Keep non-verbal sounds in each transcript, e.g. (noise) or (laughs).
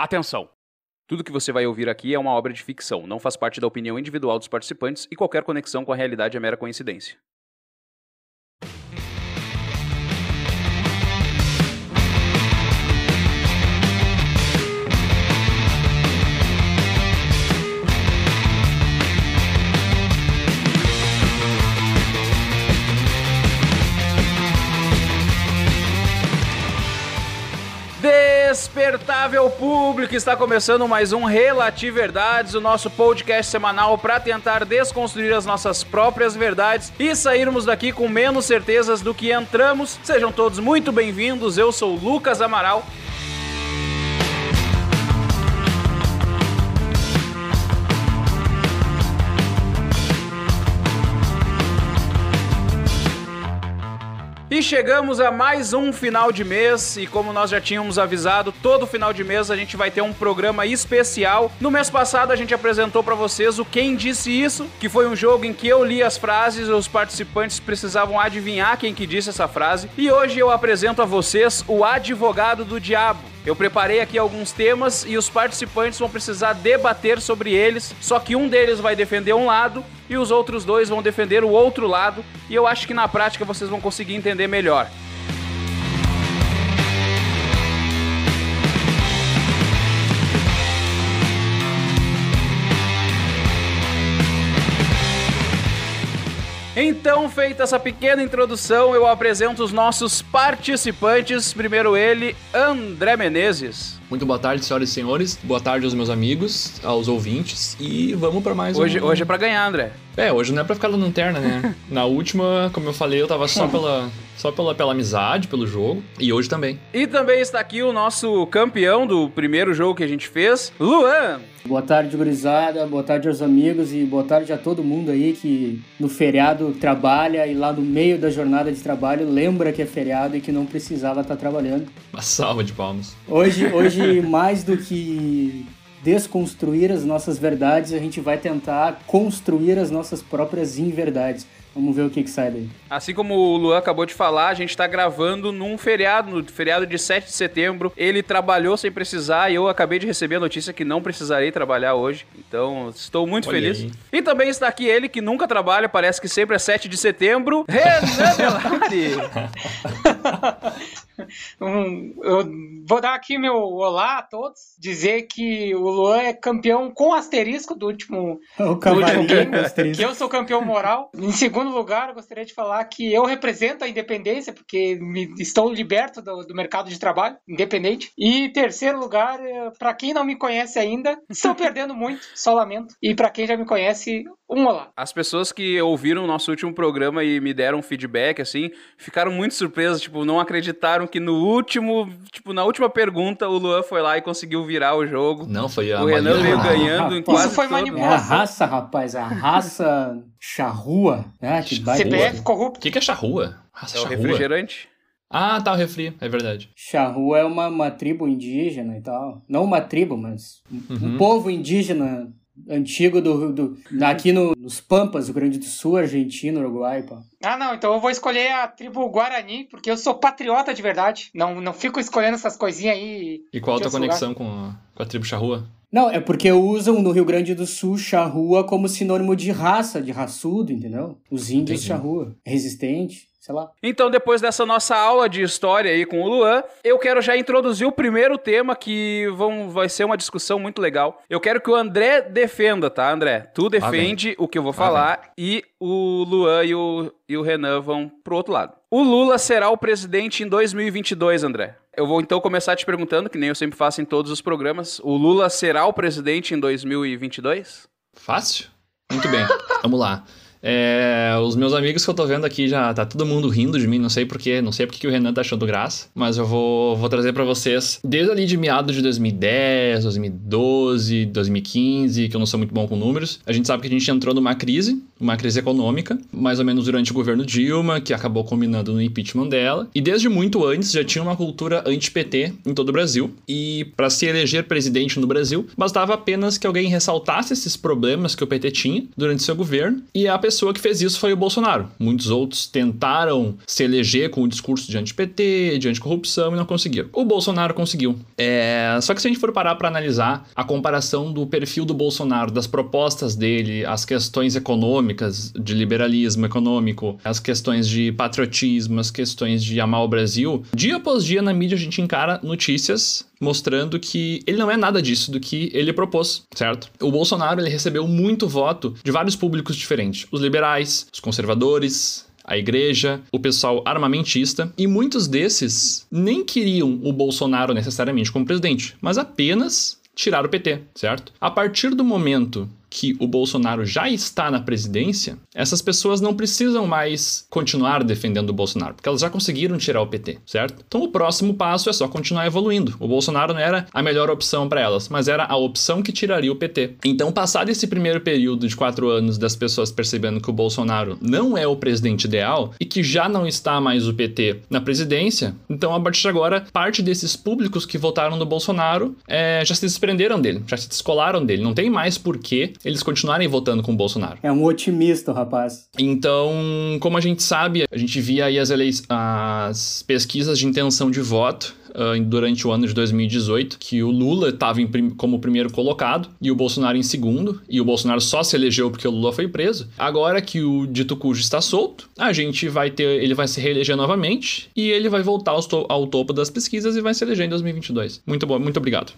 Atenção! Tudo que você vai ouvir aqui é uma obra de ficção, não faz parte da opinião individual dos participantes e qualquer conexão com a realidade é mera coincidência. Despertável público, está começando mais um Relativo Verdades, o nosso podcast semanal para tentar desconstruir as nossas próprias verdades e sairmos daqui com menos certezas do que entramos. Sejam todos muito bem-vindos. Eu sou Lucas Amaral. E chegamos a mais um final de mês e como nós já tínhamos avisado, todo final de mês a gente vai ter um programa especial. No mês passado a gente apresentou para vocês o Quem Disse Isso, que foi um jogo em que eu li as frases e os participantes precisavam adivinhar quem que disse essa frase. E hoje eu apresento a vocês o Advogado do Diabo. Eu preparei aqui alguns temas e os participantes vão precisar debater sobre eles, só que um deles vai defender um lado e os outros dois vão defender o outro lado, e eu acho que na prática vocês vão conseguir entender melhor. Então, feita essa pequena introdução, eu apresento os nossos participantes. Primeiro ele, André Menezes. Muito boa tarde, senhoras e senhores. Boa tarde aos meus amigos, aos ouvintes. E vamos para mais hoje, um... Hoje é para ganhar, André. É, hoje não é pra ficar na lanterna, né? (laughs) Na última, como eu falei, eu tava só (laughs) pela, só pela, pela amizade, pelo jogo. E hoje também. E também está aqui o nosso campeão do primeiro jogo que a gente fez, Luan. Boa tarde, gurizada. Boa tarde aos amigos e boa tarde a todo mundo aí que no feriado trabalha e lá no meio da jornada de trabalho lembra que é feriado e que não precisava estar trabalhando. Uma salva de palmas. Hoje, hoje mais do que desconstruir as nossas verdades, a gente vai tentar construir as nossas próprias inverdades. Vamos ver o que, que sai daí. Assim como o Luan acabou de falar, a gente tá gravando num feriado, no feriado de 7 de setembro. Ele trabalhou sem precisar e eu acabei de receber a notícia que não precisarei trabalhar hoje. Então, estou muito Olha feliz. aí. E também está aqui ele que nunca trabalha, parece que sempre é 7 de setembro, Renan Belari. (laughs) Um, eu vou dar aqui meu olá a todos, dizer que o Luan é campeão com asterisco do último, (laughs) O do último game, que eu sou campeão moral. Em segundo lugar, eu gostaria de falar que eu represento a independência, porque me- estou liberto do, do mercado de trabalho, independente. E terceiro lugar, para quem não me conhece ainda, estou (laughs) perdendo muito, só lamento. E para quem já me conhece, um olá. As pessoas que ouviram o nosso último programa e me deram feedback, assim, ficaram muito surpresas, tipo, não acreditaram que no último, tipo, na última pergunta, o Luan foi lá e conseguiu virar o jogo. Não, foi a O Renan veio Ah, ganhando em quase Isso foi todo. É a manipulação. raça, rapaz, a raça charrua. Ah, que. CPF O corrupto. que, que é charrua? Raça É o charrua? refrigerante. Ah, tá, o refri, é verdade. Charrua é uma, uma tribo indígena e tal. Não uma tribo, mas um, um Uhum. povo indígena antigo do, do aqui no, nos Pampas, Rio Grande do Sul, Argentina, Uruguai, pá. Ah, não, então eu vou escolher a tribo Guarani, porque eu sou patriota de verdade. Não, não fico escolhendo essas coisinhas aí. E qual a tua conexão com a, com a tribo charrua? Não, é porque usam no Rio Grande do Sul charrua como sinônimo de raça, de raçudo, entendeu? Os índios Entendi. charrua, resistente, sei lá. Então, depois dessa nossa aula de história aí com o Luan, eu quero já introduzir o primeiro tema que vão, vai ser uma discussão muito legal. Eu quero que o André defenda, tá, André? Tu defende o que eu vou falar e o Luan e o, e o Renan vão pro outro lado. O Lula será o presidente em 2022, André. Eu vou então começar te perguntando, que nem eu sempre faço em todos os programas. O Lula será o presidente em 2022? Fácil? Muito bem, vamos lá. É, os meus amigos que eu tô vendo aqui já tá todo mundo rindo de mim, não sei porquê, não sei porque que o Renan tá achando graça, mas eu vou, vou trazer pra vocês desde ali de meados de 2010, 2012, 2015, que eu não sou muito bom com números. A gente sabe que a gente entrou numa crise uma crise econômica, mais ou menos durante o governo Dilma, que acabou combinando no impeachment dela. E desde muito antes já tinha uma cultura anti-PT em todo o Brasil. E para se eleger presidente no Brasil, bastava apenas que alguém ressaltasse esses problemas que o PT tinha durante seu governo. E a pessoa que fez isso foi o Bolsonaro. Muitos outros tentaram se eleger com o discurso de anti-PT, de anticorrupção e não conseguiram. O Bolsonaro conseguiu. É... Só que se a gente for parar para analisar a comparação do perfil do Bolsonaro, das propostas dele, as questões econômicas, de liberalismo econômico, as questões de patriotismo, as questões de amar o Brasil, dia após dia na mídia a gente encara notícias mostrando que ele não é nada disso do que ele propôs, certo? O Bolsonaro ele recebeu muito voto de vários públicos diferentes: os liberais, os conservadores, a igreja, o pessoal armamentista, e muitos desses nem queriam o Bolsonaro necessariamente como presidente, mas apenas tirar o PT, certo? A partir do momento que o Bolsonaro já está na presidência, essas pessoas não precisam mais continuar defendendo o Bolsonaro, porque elas já conseguiram tirar o PT, certo? Então o próximo passo é só continuar evoluindo. O Bolsonaro não era a melhor opção para elas, mas era a opção que tiraria o PT. Então, passado esse primeiro período de quatro anos das pessoas percebendo que o Bolsonaro não é o presidente ideal e que já não está mais o PT na presidência, então a partir de agora, parte desses públicos que votaram no Bolsonaro é, já se desprenderam dele, já se descolaram dele. Não tem mais porquê eles continuarem votando com o Bolsonaro. É um otimista, rapaz. Então, como a gente sabe, a gente via aí as, as pesquisas de intenção de voto uh, durante o ano de 2018, que o Lula estava prim como primeiro colocado e o Bolsonaro em segundo, e o Bolsonaro só se elegeu porque o Lula foi preso. Agora que o dito cujo está solto, a gente vai ter, ele vai se reeleger novamente e ele vai voltar ao, to ao topo das pesquisas e vai se eleger em 2022. Muito bom, muito obrigado.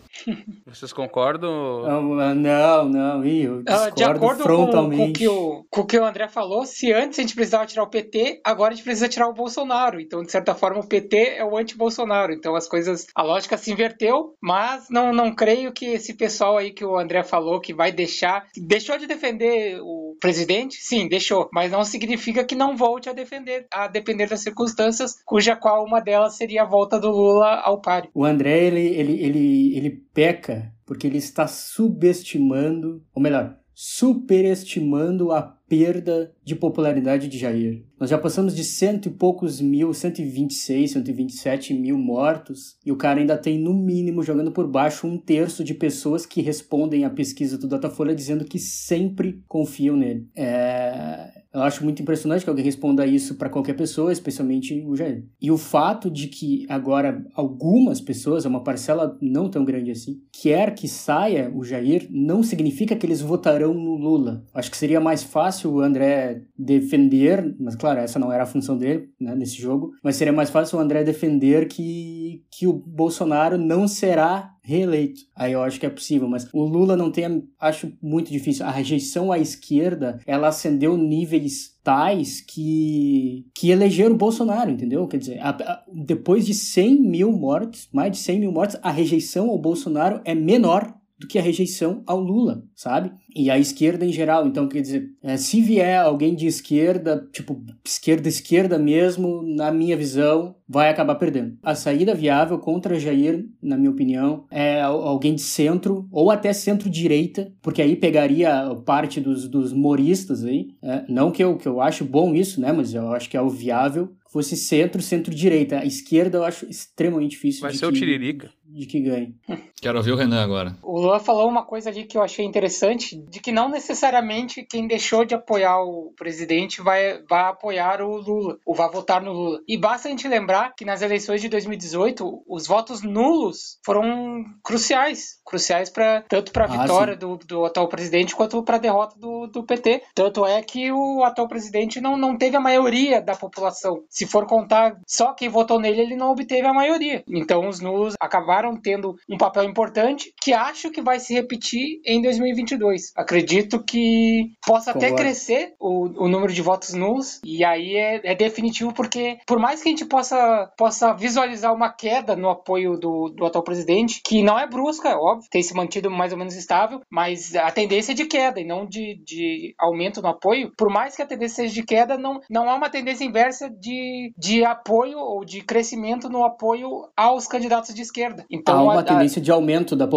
Vocês concordam? Não, não, não eu discordo De acordo frontalmente. Com, com, que o, com o que o André falou, se antes a gente precisava tirar o PT, agora a gente precisa tirar o Bolsonaro. Então, de certa forma, o PT é o anti-Bolsonaro. Então, as coisas, a lógica se inverteu, mas não, não creio que esse pessoal aí que o André falou que vai deixar, deixou de defender o presidente, sim, deixou, mas não significa que não volte a defender, a depender das circunstâncias, cuja qual uma delas seria a volta do Lula ao páreo. O André, ele, ele, ele, ele peca porque ele está subestimando, ou melhor, superestimando a perda de popularidade de Jair. Nós já passamos de cento e poucos mil, 126, 127 mil mortos, e o cara ainda tem, no mínimo, jogando por baixo um terço de pessoas que respondem à pesquisa do Datafolha dizendo que sempre confiam nele. É... Eu acho muito impressionante que alguém responda isso para qualquer pessoa, especialmente o Jair. E o fato de que agora algumas pessoas, uma parcela não tão grande assim, quer que saia o Jair, não significa que eles votarão no Lula. Acho que seria mais fácil o André defender, mas claro, essa não era a função dele né, nesse jogo, mas seria mais fácil o André defender que, que o Bolsonaro não será reeleito. Aí eu acho que é possível, mas o Lula não tem, acho muito difícil. A rejeição à esquerda, ela acendeu níveis tais que, que elegeram o Bolsonaro, entendeu? Quer dizer, a, a, depois de 100 mil mortes, mais de 100 mil mortes, a rejeição ao Bolsonaro é menor do que a rejeição ao Lula, sabe? E a esquerda em geral. Então, quer dizer, é, se vier alguém de esquerda, tipo, esquerda-esquerda mesmo, na minha visão, vai acabar perdendo. A saída viável contra Jair, na minha opinião, é alguém de centro, ou até centro-direita, porque aí pegaria parte dos, dos moristas aí. É, não que eu, que eu acho bom isso, né? Mas eu acho que é o viável fosse centro, centro-direita. A esquerda eu acho extremamente difícil. Vai ser que, o Tiririca. De que ganhe. Quero ouvir o Renan agora. O Luan falou uma coisa ali que eu achei interessante, de que não necessariamente quem deixou de apoiar o presidente vai, vai apoiar o Lula, ou vai votar no Lula. E basta a gente lembrar que nas eleições de 2018, os votos nulos foram cruciais. Cruciais pra, tanto para a Ah, vitória do, do atual presidente quanto para a derrota do, do PT. Tanto é que o atual presidente não, não teve a maioria da população. Se for contar só quem votou nele, ele não obteve a maioria. Então os nulos acabaram tendo um papel importante que acho que vai se repetir em 2022. Acredito que possa até crescer o, o número de votos nulos e aí é, é definitivo porque por mais que a gente possa, possa visualizar uma queda no apoio do, do atual presidente, que não é brusca, é óbvio, tem se mantido mais ou menos estável, mas a tendência é de queda e não de, de aumento no apoio. Por mais que a tendência seja de queda, não, não há uma tendência inversa de, de apoio ou de crescimento no apoio aos candidatos de esquerda. Então, há uma a- tendência de aumento da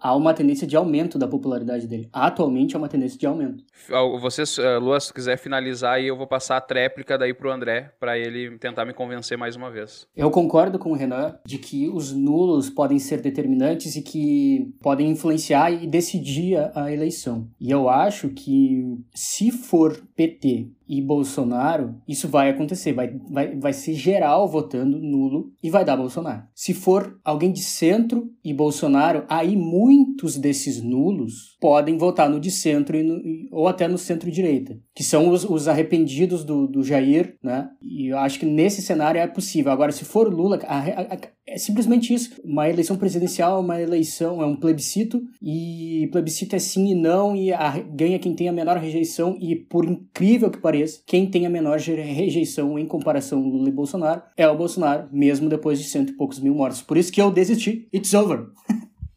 há uma tendência de aumento da popularidade dele. Atualmente é uma tendência de aumento. Ah, Vocês, eh, Lua, se quiser finalizar aí, eu vou passar a tréplica daí pro André, pra ele tentar me convencer mais uma vez. Eu concordo com o Renan de que os nulos podem ser determinantes e que podem influenciar e decidir a eleição. E eu acho que se for PT e Bolsonaro, isso vai acontecer. Vai, vai, vai ser geral votando nulo e vai dar Bolsonaro. Se for alguém de centro e Bolsonaro, aí muitos desses nulos podem votar no de centro no- ou até no centro-direita, que são os, os arrependidos do, do Jair, né? E eu acho que nesse cenário é possível. Agora, se for Lula, a- a- a- é simplesmente isso. Uma eleição presidencial é uma eleição, é um plebiscito, e plebiscito é sim e não, e ganha quem tem a menor rejeição, e por incrível que pareça, quem tem a menor rejeição em comparação Lula e Bolsonaro é o Bolsonaro, mesmo depois de cento e poucos mil mortos. Por isso que eu desisti. It's over.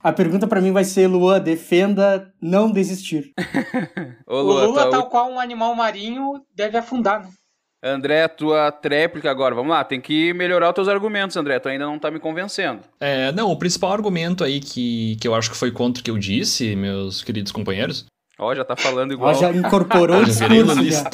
A pergunta pra mim vai ser, Luan, defenda não desistir. (laughs) Ô, o Lua, Lula, tá- tal qual um animal marinho, deve afundar, né? André, tua tréplica agora. Vamos lá, tem que melhorar os teus argumentos, André. Tu ainda não tá me convencendo. É, não, o principal argumento aí que, que eu acho que foi contra o que eu disse, meus queridos companheiros, Ó, já tá falando igual. Ó, já incorporou (laughs) o discurso, já.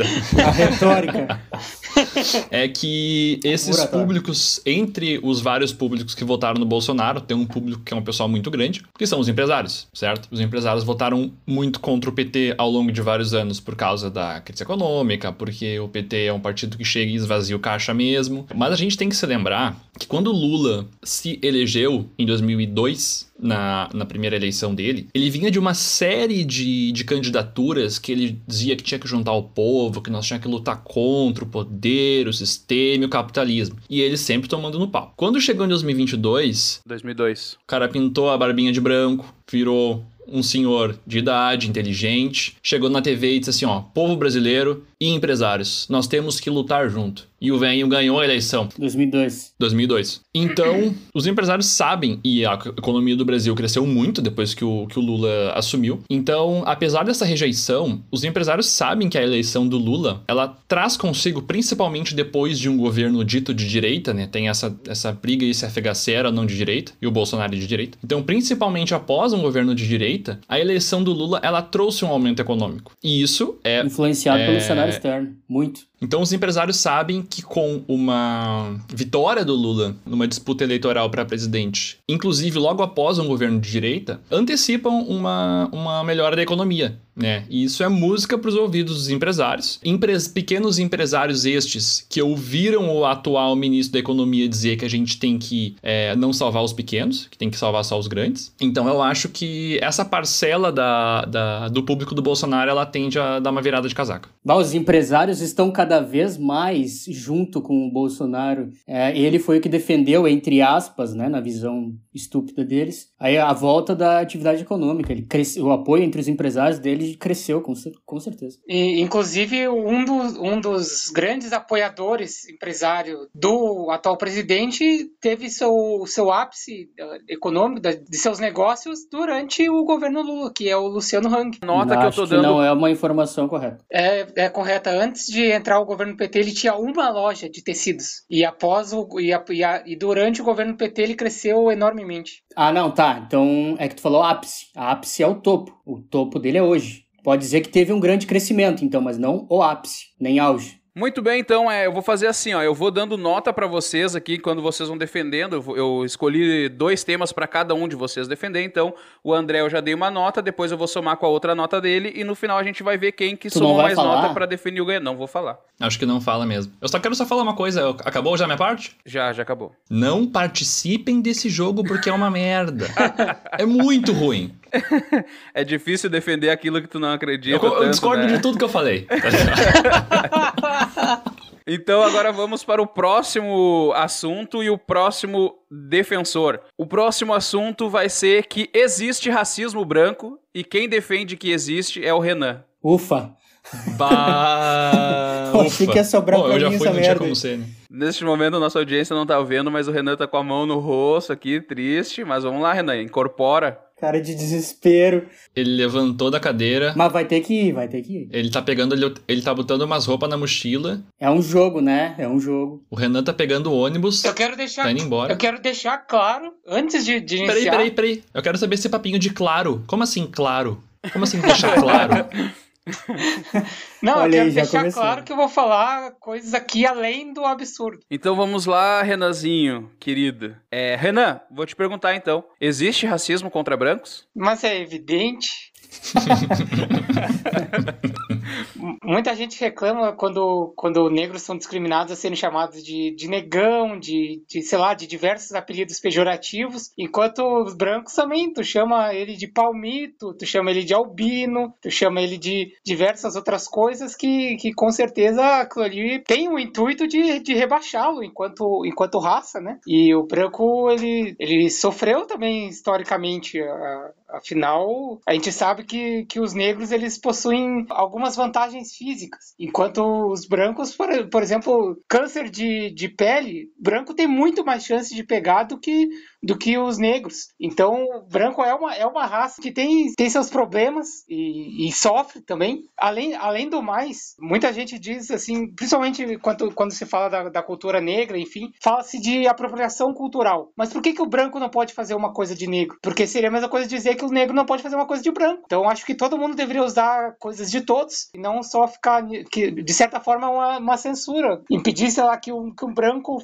a retórica. (laughs) (laughs) é que esses públicos, entre os vários públicos que votaram no Bolsonaro, tem um público que é um pessoal muito grande, que são os empresários, certo? Os empresários votaram muito contra o PT ao longo de vários anos por causa da crise econômica, porque o PT é um partido que chega e esvazia o caixa mesmo. Mas a gente tem que se lembrar que quando o Lula se elegeu em 2002, na, na primeira eleição dele, ele vinha de uma série de, de candidaturas que ele dizia que tinha que juntar o povo, que nós tínhamos que lutar contra o poder, o sistema e o capitalismo. E ele sempre tomando no pau. Quando chegou em 2022, 2002. o cara pintou a barbinha de branco, virou um senhor de idade, inteligente, chegou na TV e disse assim, ó, povo brasileiro e empresários, nós temos que lutar junto. E o velhinho ganhou a eleição. 2002. 2002. Então, (clears throat) os empresários sabem, e a economia do Brasil cresceu muito depois que o, que o Lula assumiu. Então, apesar dessa rejeição, os empresários sabem que a eleição do Lula, ela traz consigo, principalmente depois de um governo dito de direita, né? Tem essa, essa briga aí se FHC era ou não de direita, e o Bolsonaro é de direita. Então, principalmente após um governo de direita, a eleição do Lula, ela trouxe um aumento econômico. E isso é Influenciado É. pelo cenário externo. Muito. Então, os empresários sabem que com uma vitória do Lula numa disputa eleitoral para presidente, inclusive logo após um governo de direita, antecipam uma, uma melhora da economia. Né? E isso é música para os ouvidos dos empresários. Empres- pequenos empresários estes que ouviram o atual ministro da Economia dizer que a gente tem que é, não salvar os pequenos, que tem que salvar só os grandes. Então eu acho que essa parcela da, da- do público do Bolsonaro ela tende a dar uma virada de casaca. Bah, os empresários estão cada vez mais junto com o Bolsonaro. É, ele foi o que defendeu, entre aspas, né, na visão estúpida deles, aí a volta da atividade econômica. Ele cresceu, o apoio entre os empresários dele cresceu, com, com certeza. E, inclusive, um dos, um dos grandes apoiadores empresário do atual presidente teve seu, seu ápice econômico de seus negócios durante o governo Lula, que é o Luciano Hang. Nota que eu tô dando. não é uma informação correta. É, é correta. Antes de entrar o governo PT, ele tinha uma loja de tecidos. E após o, e, a- e a- e durante o governo PT, ele cresceu enormemente. Ah, não, tá. Então é que tu falou ápice. A ápice é o topo. O topo dele é hoje. Pode dizer que teve um grande crescimento, então, mas não o ápice, nem auge. Muito bem, então é, eu vou fazer assim, ó, eu vou dando nota pra vocês aqui quando vocês vão defendendo. Eu, eu escolhi dois temas pra cada um de vocês defender, então o André eu já dei uma nota, depois eu vou somar com a outra nota dele e no final a gente vai ver quem que Tu somou mais falar? nota pra definir o ganhador. Não vou falar. Acho que não fala mesmo. Eu só quero só falar uma coisa. eu- Acabou já a minha parte? Já, já acabou. Não participem desse jogo porque é uma merda. (laughs) é muito ruim. (laughs) É difícil defender aquilo que tu não acredita. Eu, eu tanto, discordo né? de tudo que eu falei. (laughs) Então agora vamos para o próximo assunto e o próximo defensor. O próximo assunto vai ser que existe racismo branco e quem defende que existe é o Renan. Ufa! bah, (laughs) Eu achei ufa. que ia sobrar Bom, pra eu já mim fui, essa merda. como ser, né? Neste momento a nossa audiência não tá vendo, mas o Renan tá com a mão no rosto aqui, triste. Mas vamos lá, Renan, incorpora. Cara de desespero. Ele levantou da cadeira. Mas vai ter que ir, vai ter que ir. Ele tá pegando, ele, ele tá botando umas roupas na mochila. É um jogo, né? É um jogo. O Renan tá pegando o ônibus. Eu quero deixar. Tá indo embora. Eu quero deixar claro, antes de, de iniciar. Peraí, peraí, peraí. Eu quero saber esse papinho de claro. Como assim, claro? Como assim deixar claro? (laughs) (laughs) Não, Olha eu quero aí, deixar começou. claro que eu vou falar coisas aqui além do absurdo. Então vamos lá, Renanzinho, querido. É, Renan, vou te perguntar então: existe racismo contra brancos? Mas é evidente. (laughs) Muita gente reclama quando, quando negros são discriminados a serem chamados de, de negão, de, de, sei lá, de diversos apelidos pejorativos, enquanto os brancos também, tu chama ele de palmito, tu chama ele de albino, tu chama ele de diversas outras coisas que, que com certeza aquilo ali tem o intuito de, de rebaixá-lo enquanto, enquanto raça, né? E o branco, ele, ele sofreu também historicamente a- Afinal, a gente sabe que, que os negros eles possuem algumas vantagens físicas, enquanto os brancos, por, por exemplo, câncer de, de pele, branco tem muito mais chance de pegar do que, do que os negros. Então, branco é uma, é uma raça que tem, tem seus problemas e, e sofre também. Além, além do mais, muita gente diz assim, principalmente quando, quando se fala da, da cultura negra, enfim, fala-se de apropriação cultural. Mas por que, que o branco não pode fazer uma coisa de negro? Porque seria a mesma coisa dizer que o negro não pode fazer uma coisa de branco. Então, acho que todo mundo deveria usar coisas de todos e não só ficar, que, de certa forma, uma, uma censura. Impedir, sei lá, que um, que um branco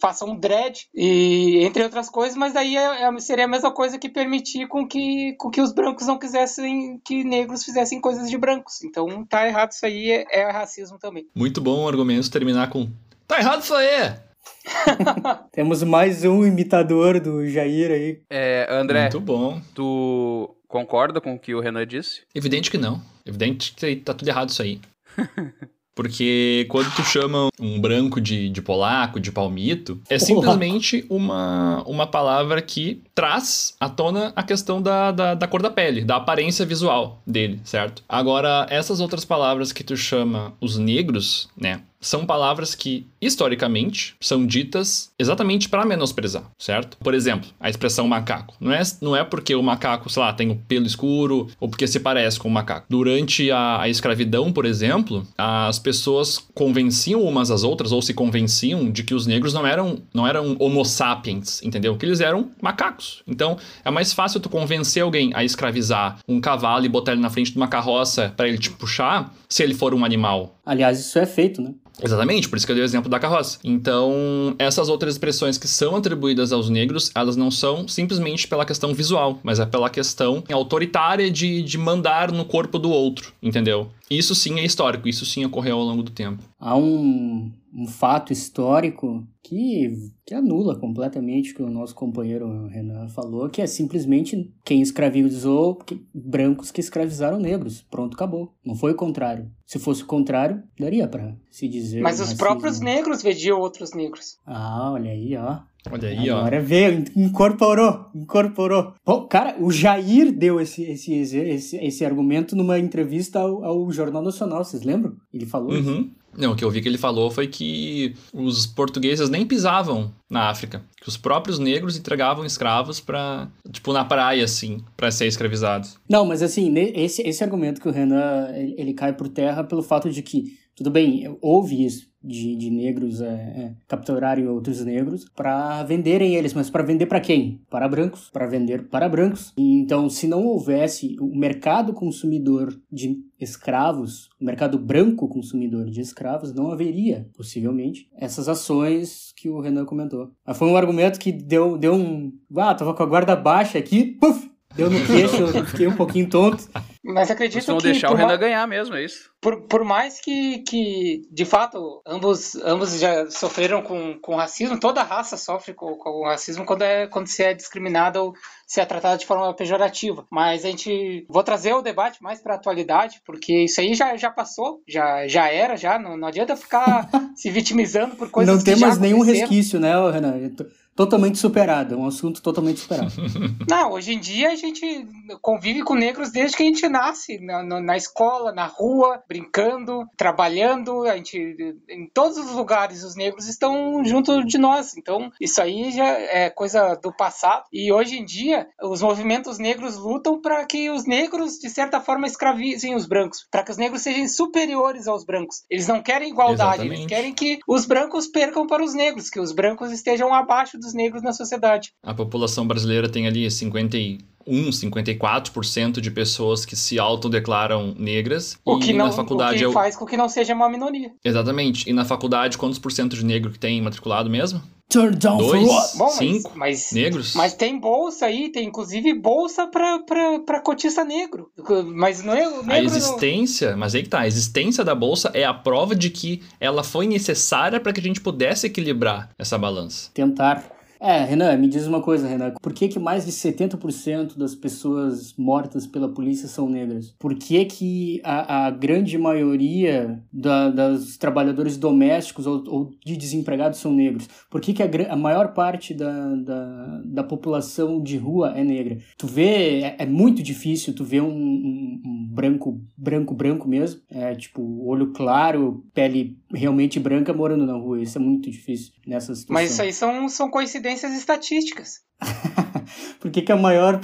faça um dread e entre outras coisas, mas daí é- é- seria a mesma coisa que permitir com que, com que os brancos não quisessem que negros fizessem coisas de brancos. Então, tá errado isso aí, é, é racismo também. Muito bom o argumento terminar com. Tá errado isso aí! (laughs) Temos mais um imitador do Jair aí. É, André, Muito bom. tu concorda com o que o Renan disse? Evidente que não. Evidente que tá tudo errado isso aí. (laughs) Porque quando tu chama um branco de, de polaco, de palmito, é simplesmente uma, uma palavra que traz à tona a questão da, da, da cor da pele, da aparência visual dele, certo? Agora, essas outras palavras que tu chama os negros, né? São palavras que, historicamente, são ditas exatamente para menosprezar, certo? Por exemplo, a expressão macaco. Não é, não é porque o macaco, sei lá, tem o pelo escuro ou porque se parece com o macaco. Durante a, a escravidão, por exemplo, as pessoas convenciam umas às outras ou se convenciam de que os negros não eram, não eram homo sapiens, entendeu? Que eles eram macacos. Então, é mais fácil tu convencer alguém a escravizar um cavalo e botar ele na frente de uma carroça para ele te puxar, se ele for um animal Aliás, isso é feito, né? Exatamente, por isso que eu dei o exemplo da carroça. Então, essas outras expressões que são atribuídas aos negros, elas não são simplesmente pela questão visual, mas é pela questão autoritária de, de mandar no corpo do outro, entendeu? Isso sim é histórico, isso sim ocorreu ao longo do tempo. Há um, um fato histórico que, que anula completamente o que o nosso companheiro Renan falou, que é simplesmente quem escravizou que- brancos que escravizaram negros. Pronto, acabou. Não foi o contrário. Se fosse o contrário, daria pra se dizer. Mas os racismo. próprios negros vediam outros negros. Ah, olha aí, ó. Olha aí, ó. Agora veio, incorporou, incorporou. Pô, cara, o Jair deu esse, esse, esse, esse argumento numa entrevista ao, ao Jornal Nacional, vocês lembram? Ele falou isso. Uhum. Não, o que eu vi que ele falou foi que os portugueses nem pisavam na África, que os próprios negros entregavam escravos para, tipo, na praia assim, para ser escravizados. Não, mas assim, esse, esse argumento que o Renan, ele, ele cai por terra pelo fato de que, tudo bem, houve isso de, de negros é, é, capturarem outros negros para venderem eles, mas para vender para quem? Para brancos, para vender para brancos. Então, se não houvesse o mercado consumidor de escravos, o mercado branco consumidor de escravos, não haveria, possivelmente, essas ações que o Renan comentou. Mas foi um argumento que deu, deu um... Ah, tava com a guarda baixa aqui, puf! Deu no queixo, eu fiquei um pouquinho tonto. Mas acredito vão que deixar o Renan ganhar mesmo, é isso? por, por mais que, que, de fato, ambos, ambos já sofreram com, com racismo, toda raça sofre com, com racismo quando, é, quando se é discriminada ou se é tratada de forma pejorativa. Mas a gente. Vou trazer o debate mais para a atualidade, porque isso aí já, já passou, já, já era, já. Não, não adianta ficar (laughs) se vitimizando por coisas não que tem mais nenhum resquício, né, Renan? Totalmente superado, é um assunto totalmente superado. (laughs) Não, hoje em dia a gente convive com negros desde que a gente nasce, na, na, na escola, na rua, brincando, trabalhando, a gente, em todos os lugares os negros estão junto de nós. Então, isso aí já é coisa do passado. E hoje em dia, os movimentos negros lutam para que os negros, de certa forma, escravizem os brancos, para que os negros sejam superiores aos brancos. Eles não querem igualdade, Exatamente. eles querem que os brancos percam para os negros, que os brancos estejam abaixo dos negros na sociedade. A população brasileira tem ali 51, 54% de pessoas que se autodeclaram negras. O e que, não, na faculdade o que é o- faz com que não seja uma minoria. Exatamente. E na faculdade, quantos por cento de negro que tem matriculado mesmo? Turn down Dois? for what? Bom, mas- Cinco mas, negros? mas tem bolsa aí, tem inclusive bolsa para cotista negro. Mas não é o A negro. não- existência, mas aí que tá, a existência da bolsa é a prova de que ela foi necessária para que a gente pudesse equilibrar essa balança. Tentar. É, Renan, me diz uma coisa, Renan. Por que, que mais de 70% das pessoas mortas pela polícia são negras? Por que, que a, a grande maioria da, das trabalhadores domésticos ou, ou de desempregados são negros? Por que, que a, a maior parte da, da, da população de rua é negra? Tu vê, é, é muito difícil tu ver um, um- um branco, branco, branco mesmo. É tipo, olho claro, pele realmente branca morando na rua. Isso é muito difícil nessa situação. Mas isso aí são, são coincidências estatísticas. (laughs) Por que, que a maior.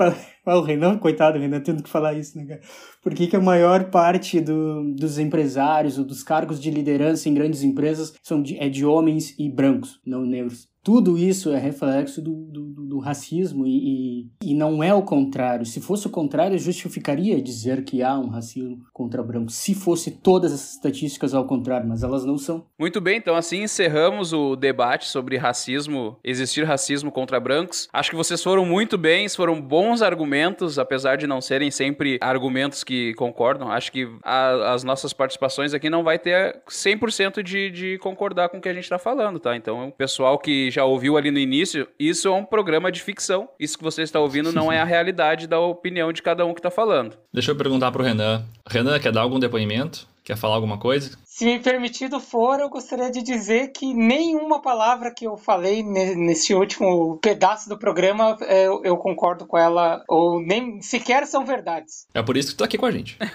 Ah, (laughs) o Renan, coitado, o Renan tendo que falar isso, né, cara? Por que, que a maior parte do, dos empresários ou dos cargos de liderança em grandes empresas são de, é de homens e brancos, não negros? Tudo isso é reflexo do, do, do- racismo e, e, e não é o contrário. Se fosse o contrário, justificaria dizer que há um racismo contra brancos. Se fosse todas essas estatísticas ao contrário, mas elas não são. Muito bem, então assim encerramos o debate sobre racismo, existir racismo contra brancos. Acho que vocês foram muito bem, foram bons argumentos, apesar de não serem sempre argumentos que concordam. Acho que a- as nossas participações aqui não vai ter 100% de, de concordar com o que a gente tá falando, tá? Então, o pessoal que já ouviu ali no início, isso é um programa de ficção. Isso que você está ouvindo não é a realidade da opinião de cada um que tá falando. Deixa eu perguntar pro Renan. Renan, quer dar algum depoimento? Quer falar alguma coisa? Se me permitido for, eu gostaria de dizer que nenhuma palavra que eu falei ne- nesse último pedaço do programa é, eu, eu concordo com ela, ou nem sequer são verdades. É por isso que tu tá aqui com a gente. (laughs)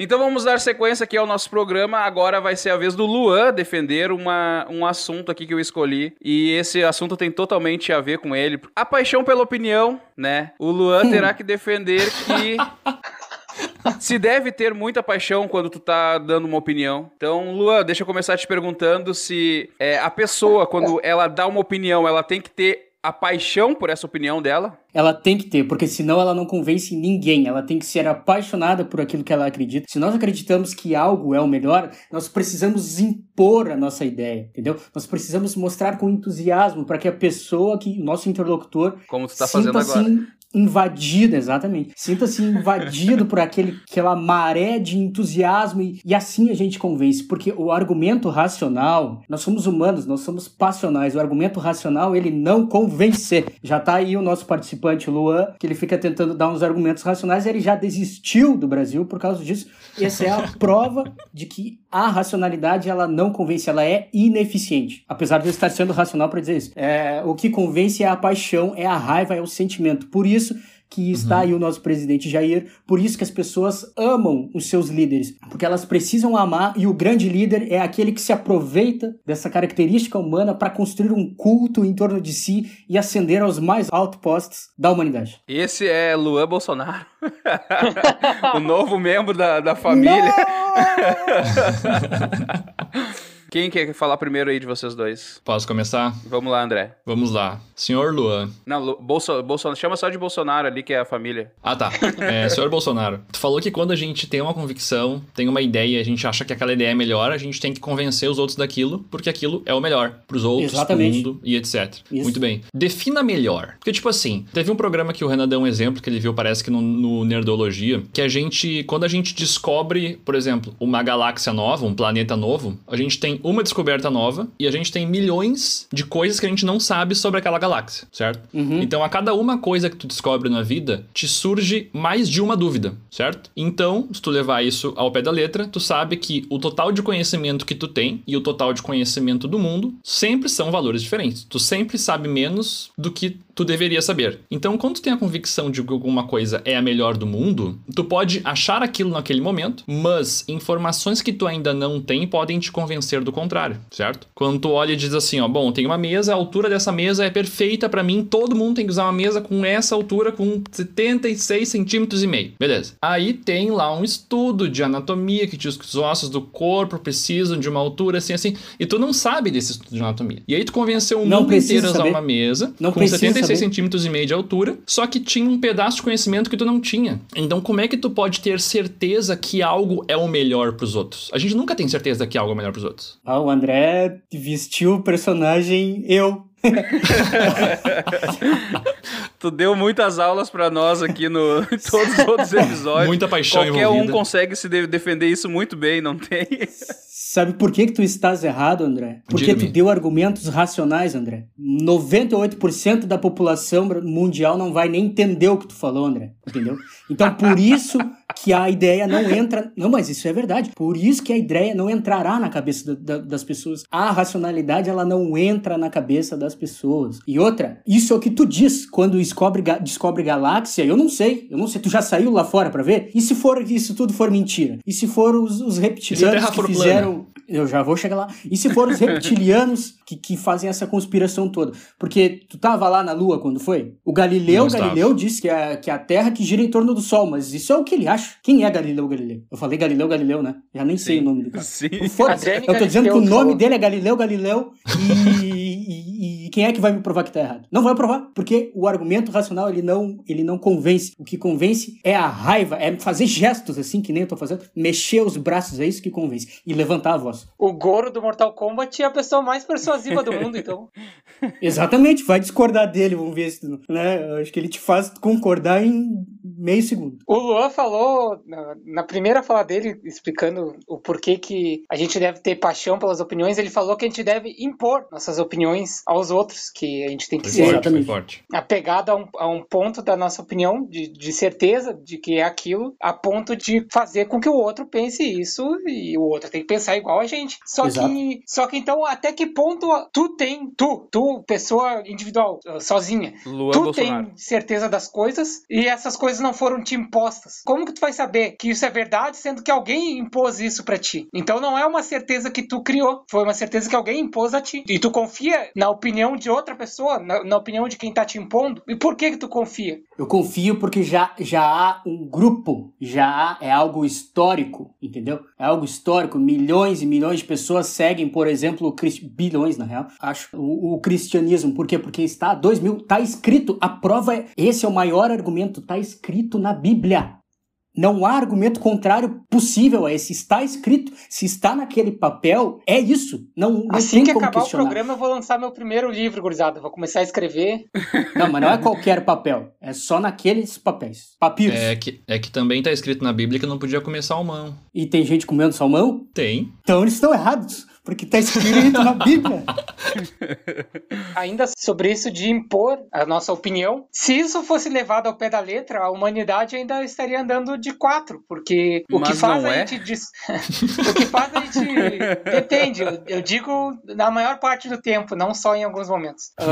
Então vamos dar sequência aqui ao nosso programa. Agora vai ser a vez do Luan defender uma, um assunto aqui que eu escolhi. E esse assunto tem totalmente a ver com ele. A paixão pela opinião, né? O Luan terá que defender que. (laughs) (laughs) Se deve ter muita paixão quando tu tá dando uma opinião. Então, Luan, deixa eu começar te perguntando se é, a pessoa, quando ela dá uma opinião, ela tem que ter a paixão por essa opinião dela? Ela tem que ter, porque senão ela não convence ninguém. Ela tem que ser apaixonada por aquilo que ela acredita. Se nós acreditamos que algo é o melhor, nós precisamos impor a nossa ideia, entendeu? Nós precisamos mostrar com entusiasmo para que a pessoa, que o nosso interlocutor, Como tu tá fazendo agora. Invadido, exatamente. Sinta-se invadido por aquele, aquela maré de entusiasmo e, e assim a gente convence, porque o argumento racional, nós somos humanos, nós somos passionais. O argumento racional, ele não convence. Já tá aí o nosso participante Luan, que ele fica tentando dar uns argumentos racionais, ele já desistiu do Brasil por causa disso. Essa é a (laughs) prova de que a racionalidade ela não convence, ela é ineficiente. Apesar de eu estar sendo racional para dizer isso. É, o que convence é a paixão, é a raiva, é o sentimento. Por isso que está aí o nosso presidente Jair, por isso que as pessoas amam os seus líderes, porque elas precisam amar e o grande líder é aquele que se aproveita dessa característica humana para construir um culto em torno de si e ascender aos mais altos postos da humanidade. Esse é Luan Bolsonaro. (laughs) o novo membro da, da família. (laughs) Quem quer falar primeiro aí de vocês dois? Posso começar? Vamos lá, André. Vamos lá. Senhor Luan. Não, Lu- Bolso, Bolsonaro, chama só de Bolsonaro ali, que é a família. Ah, tá. (laughs) É, senhor Bolsonaro, tu falou que quando a gente tem uma convicção, tem uma ideia, a gente acha que aquela ideia é melhor, a gente tem que convencer os outros daquilo, porque aquilo é o melhor pros outros, Exatamente. pro mundo e etc. Isso. Muito bem. Defina melhor. Porque, tipo assim, teve um programa que o Renan deu um exemplo que ele viu, parece que no, no Nerdologia, que a gente, quando a gente descobre, por exemplo, uma galáxia nova, um planeta novo, a gente tem tem uma descoberta nova e a gente tem milhões de coisas que a gente não sabe sobre aquela galáxia, certo? Uhum. Então, a cada uma coisa que tu descobre na vida, te surge mais de uma dúvida, certo? Então, se tu levar isso ao pé da letra, tu sabe que o total de conhecimento que tu tem e o total de conhecimento do mundo sempre são valores diferentes. Tu sempre sabe menos do que tu deveria saber. Então, quando tu tem a convicção de que alguma coisa é a melhor do mundo, tu pode achar aquilo naquele momento, mas informações que tu ainda não tem podem te convencer do contrário, certo? Quando tu olha e diz assim, ó, bom, tem uma mesa, a altura dessa mesa é perfeita para mim, todo mundo tem que usar uma mesa com essa altura, com 76 centímetros e meio. Beleza. Aí tem lá um estudo de anatomia que diz que os ossos do corpo precisam de uma altura assim, assim, e tu não sabe desse estudo de anatomia. E aí tu convenceu o Não mundo inteiro a usar saber. uma mesa Não com precisa 76 saber. centímetros e meio de altura, só que tinha um pedaço de conhecimento que tu não tinha. Então, como é que tu pode ter certeza que algo é o melhor pros outros? A gente nunca tem certeza que algo é o melhor pros outros. Ah, o André vestiu o personagem eu. (laughs) Tu deu muitas aulas pra nós aqui no em todos os outros episódios. Muita paixão Qualquer um envolvida. consegue se de- defender isso muito bem, não tem? Sabe por que, que tu estás errado, André? Porque tu deu argumentos racionais, André. 98% da população mundial não vai nem entender o que tu falou, André. Entendeu? Então, por isso que a ideia não entra. Não, mas isso é verdade. Por isso que a ideia não entrará na cabeça da- da- das pessoas. A racionalidade, ela não entra na cabeça das pessoas. E outra, isso é o que tu diz quando descobre, descobre galáxia. Eu não sei. Eu não sei. Tu já saiu lá fora pra ver? E se for isso tudo for mentira? E se for os, os reptilianos terra que fizeram. Eu já vou chegar lá. E se for os reptilianos que, que fazem essa conspiração toda? Porque tu tava lá na Lua quando foi? O Galileu, Não estava. Galileu disse que é, que é a Terra que gira em torno do Sol, mas isso é o que ele acha. Quem é Galileu Galileu? Eu falei Galileu Galileu, né? Já nem sei Sim. o nome do cara. Sim. Eu tô dizendo que o Galileu nome falou. dele é Galileu Galileu e, e- e quem é que vai me provar que tá errado? Não vai provar, porque o argumento racional ele não, ele não convence. O que convence é a raiva, é fazer gestos assim que nem eu tô fazendo, mexer os braços, é isso que convence e levantar a voz. O Goro do Mortal Kombat é a pessoa mais persuasiva do mundo, então. (laughs) Exatamente, vai discordar dele, vamos ver se, né? Eu acho que ele te faz concordar em meio segundo. O Luan falou na, na primeira fala dele, explicando o porquê que a gente deve ter paixão pelas opiniões, ele falou que a gente deve impor nossas opiniões aos outros, que a gente tem que ser apegado a um, a um ponto da nossa opinião, de, de certeza de que é aquilo, a ponto de fazer com que o outro pense isso e o outro tem que pensar igual a gente. Só Exato. que, só que então, até que ponto tu tem, tu, tu, pessoa individual, sozinha, Luan tu Bolsonaro. tem certeza das coisas e essas coisas não foram te impostas. Como que tu vai saber que isso é verdade, sendo que alguém impôs isso pra ti? Então não é uma certeza que tu criou, foi uma certeza que alguém impôs a ti. E tu confia na opinião de outra pessoa, na, na opinião de quem tá te impondo? E por que que tu confia? Eu confio porque já, já há um grupo, já há, é algo histórico, entendeu? É algo histórico. Milhões e milhões de pessoas seguem, por exemplo, bilhões na real, acho, o, o cristianismo. Por quê? Porque está dois mil, tá escrito, a prova é, esse é o maior argumento, tá escrito na Bíblia. Não há argumento contrário possível a esse. Está escrito. Se está naquele papel, é isso. Não, não assim tem que como acabar questionar. o programa, eu vou lançar meu primeiro livro, gurizada. Vou começar a escrever. Não, mas não é qualquer papel. É só naqueles papéis. Papiros. É que, é que também tá escrito na Bíblia que não podia comer salmão. E tem gente comendo salmão? Tem. Então eles estão errados, porque está escrito na Bíblia. (laughs) Ainda sobre isso de impor a nossa opinião, se isso fosse levado ao pé da letra, a humanidade ainda estaria andando de quatro, porque o que Mas faz não a é. gente dis- (laughs) o que faz a gente depende, eu, digo na maior parte do tempo, não só em alguns momentos. Ah,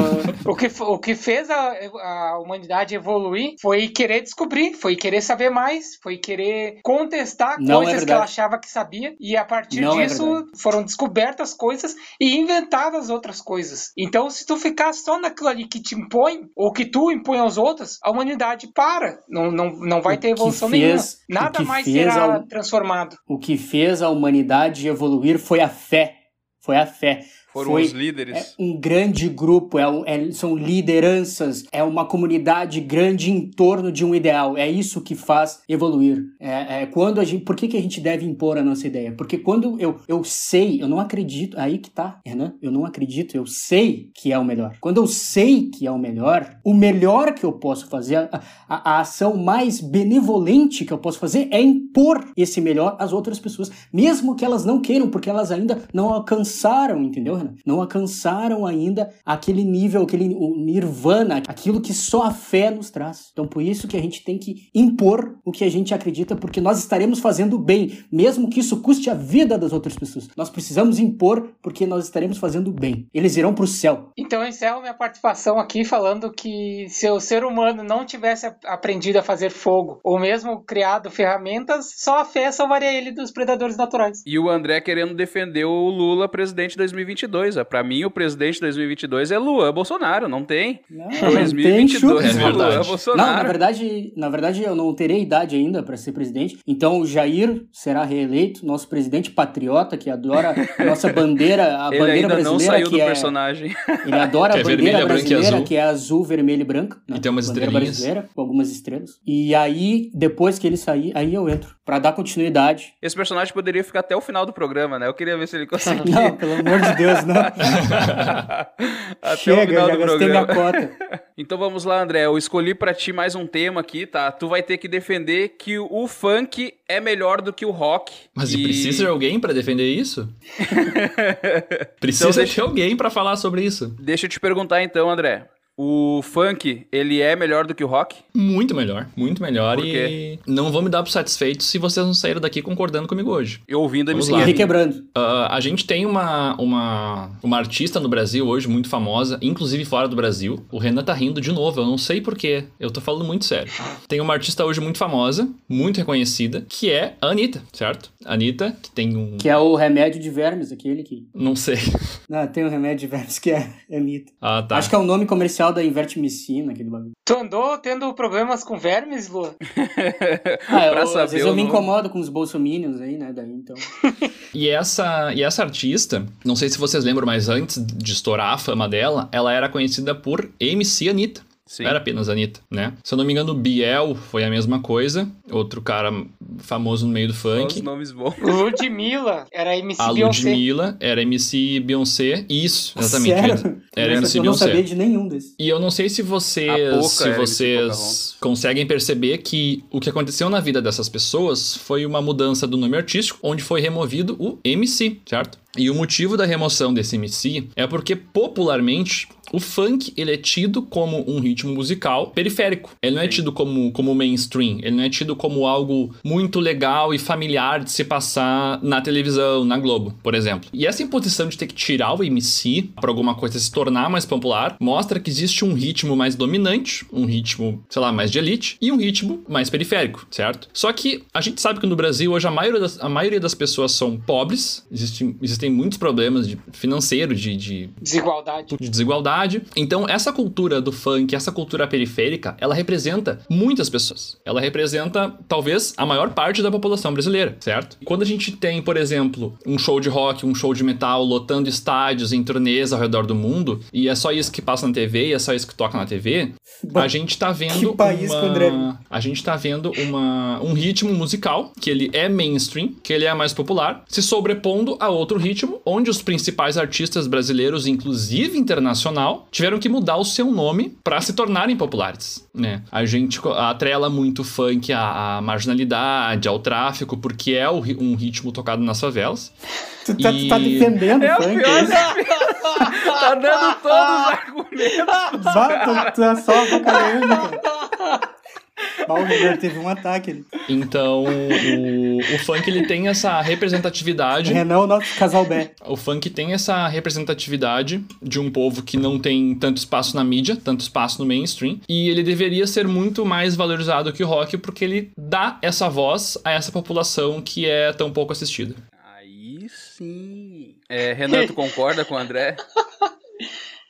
o, que, o que fez a, a humanidade evoluir foi querer descobrir, foi querer saber mais, foi querer contestar Não é coisas que verdade. ela achava que sabia, e a partir Não é disso verdade. foram descobertas coisas e inventadas outras coisas. Então, se tu ficar só naquilo ali que te impõe, ou que tu impõe aos outros, a humanidade para. Não, não, não vai O ter evolução fez- nenhuma. Nada mais será ao- transformado. O que fez a humanidade evoluir foi a fé. Foi a fé. Foram Foi- os líderes. É um grande grupo, é, é- são lideranças, é uma comunidade grande em torno de um ideal. É isso que faz evoluir. É, é quando a gente, por que, que a gente deve impor a nossa ideia? Porque quando eu, eu sei, eu não acredito, aí que tá, Renan, eu não acredito, eu sei que é o melhor. Quando eu sei que é o melhor, o melhor que eu posso fazer, a, a- a ação mais benevolente que eu posso fazer é impor esse melhor às outras pessoas, mesmo que elas não queiram, porque elas ainda não alcançaram, entendeu, Renan? Não alcançaram ainda aquele nível, aquele o nirvana, aquilo que só a fé nos traz. Então, por isso que a gente tem que impor o que a gente acredita, porque nós estaremos fazendo bem, mesmo que isso custe a vida das outras pessoas. Nós precisamos impor, porque nós estaremos fazendo bem. Eles irão pro céu. Então eu encerro minha participação aqui falando que se o ser humano não tivesse aprendido a fazer fogo, ou mesmo criado ferramentas, só a fé salvaria ele dos predadores naturais. E o André querendo defender o Lula presidente 2022. Ó. Pra mim, o presidente 2022 é Luan Bolsonaro, não tem. Não, 2022 É é Luan verdade. Não, na Bolsonaro. verdade, na verdade eu não terei idade ainda para ser presidente. Então o Jair será reeleito, nosso presidente patriota que adora a nossa bandeira, a (laughs) Ele bandeira ainda brasileira não saiu do que é personagem. ele adora (laughs) Que a é bandeira vermelha, branca e brasileira azul. que é azul, vermelho e branco. né? E tem umas bandeira estrelinhas. brasileira com algumas estrelas. E aí depois que ele sair, aí eu entro Pra dar continuidade. Esse personagem poderia ficar até o final do programa, né? Eu queria ver se ele (laughs) conseguia. Não, pelo amor de Deus, não. (laughs) até o Chega, final já do gastei minha programa. cota. (laughs) Então vamos lá, André. Eu escolhi pra ti mais um tema aqui, tá? Tu vai ter que defender que o funk é melhor do que o rock. Mas e precisa de alguém pra defender isso? precisa Então deixa- de alguém pra falar sobre isso. Deixa eu te perguntar então, André. O funk, ele é melhor do que o rock? Muito melhor, muito melhor. Por e não vou me dar por satisfeito se vocês não saíram daqui concordando comigo hoje. Eu ouvindo a MC lá. E requebrando. Ah, a gente tem uma, uma, uma artista no Brasil hoje muito famosa, inclusive fora do Brasil. O Renan tá rindo de novo, eu não sei porquê. Eu tô falando muito sério. Tem uma artista hoje muito famosa, muito reconhecida, que é a Anitta, certo? Anitta, que tem um. Que é o remédio de vermes, aquele que. Não sei. Não, tem um remédio de vermes que é Anitta. Ah, tá. Acho que é o nome comercial da Invertimicina, aquele bagulho. Tu andou tendo problemas com vermes, Lu? (laughs) Ah, eu, Pra às saber vezes eu me incomodo com os bolsominions aí, né? Daí então. (laughs) E essa, e essa artista, não sei se vocês lembram, mas antes de estourar a fama dela, ela era conhecida por MC Anitta. Sim. Era apenas Anitta, né? Se eu não me engano, Biel foi a mesma coisa. Outro cara famoso no meio do funk. os nomes bons. (laughs) Ludmilla era MC A Beyoncé. Ludmilla era MC Beyoncé. Isso, exatamente. Sério? Era eu MC eu não sabia Beyoncé. de nenhum desses. E eu não sei se A vocês, se MC vocês conseguem perceber que o que aconteceu na vida dessas pessoas foi uma mudança do nome artístico, onde foi removido o MC, certo? E o motivo da remoção desse MC é porque popularmente o funk ele é tido como um ritmo musical periférico. Ele não é tido como, como mainstream. Ele não é tido como algo muito legal e familiar de se passar na televisão, na Globo, por exemplo. E essa imposição de ter que tirar o MC para alguma coisa se tornar mais popular mostra que existe um ritmo mais dominante, um ritmo, sei lá, mais de elite e um ritmo mais periférico, certo? Só que a gente sabe que no Brasil hoje a maioria das, a maioria das pessoas são pobres, existem, existem muitos problemas de financeiro, de, de Desigualdade. de desigualdade. Então, essa cultura do funk, essa cultura periférica, ela representa muitas pessoas. Ela representa, talvez, a maior parte da população brasileira, certo? Quando a gente tem, por exemplo, um show de rock, um show de metal lotando estádios em turnês ao redor do mundo, e é só isso que passa na TV, e é só isso que toca na TV, a gente tá vendo Que país uma... André. A gente tá vendo uma, um ritmo musical que ele é mainstream, que ele é mais popular, se sobrepondo a outro ritmo, onde os principais artistas brasileiros, inclusive internacional, tiveram que mudar o seu nome para se tornarem populares, né? A gente atrela muito o funk à, à marginalidade, ao tráfico, porque é o um ritmo tocado nas favelas. Tu tá, tu tá E- defendendo É o funk? pior é tá dando todos os argumentos. Bah, tu, tu é só avacalhando, cara. Bah, o Renan teve um ataque ali. Então, o, o funk ele tem essa O representatividade Renan é o nosso casal bé. O funk tem essa representatividade de um povo que não tem tanto espaço na mídia, tanto espaço no mainstream, e ele deveria ser muito mais valorizado que o rock porque ele dá essa voz a essa população que é tão pouco assistida. Aí sim. É, Renan, tu concorda com o André? (laughs)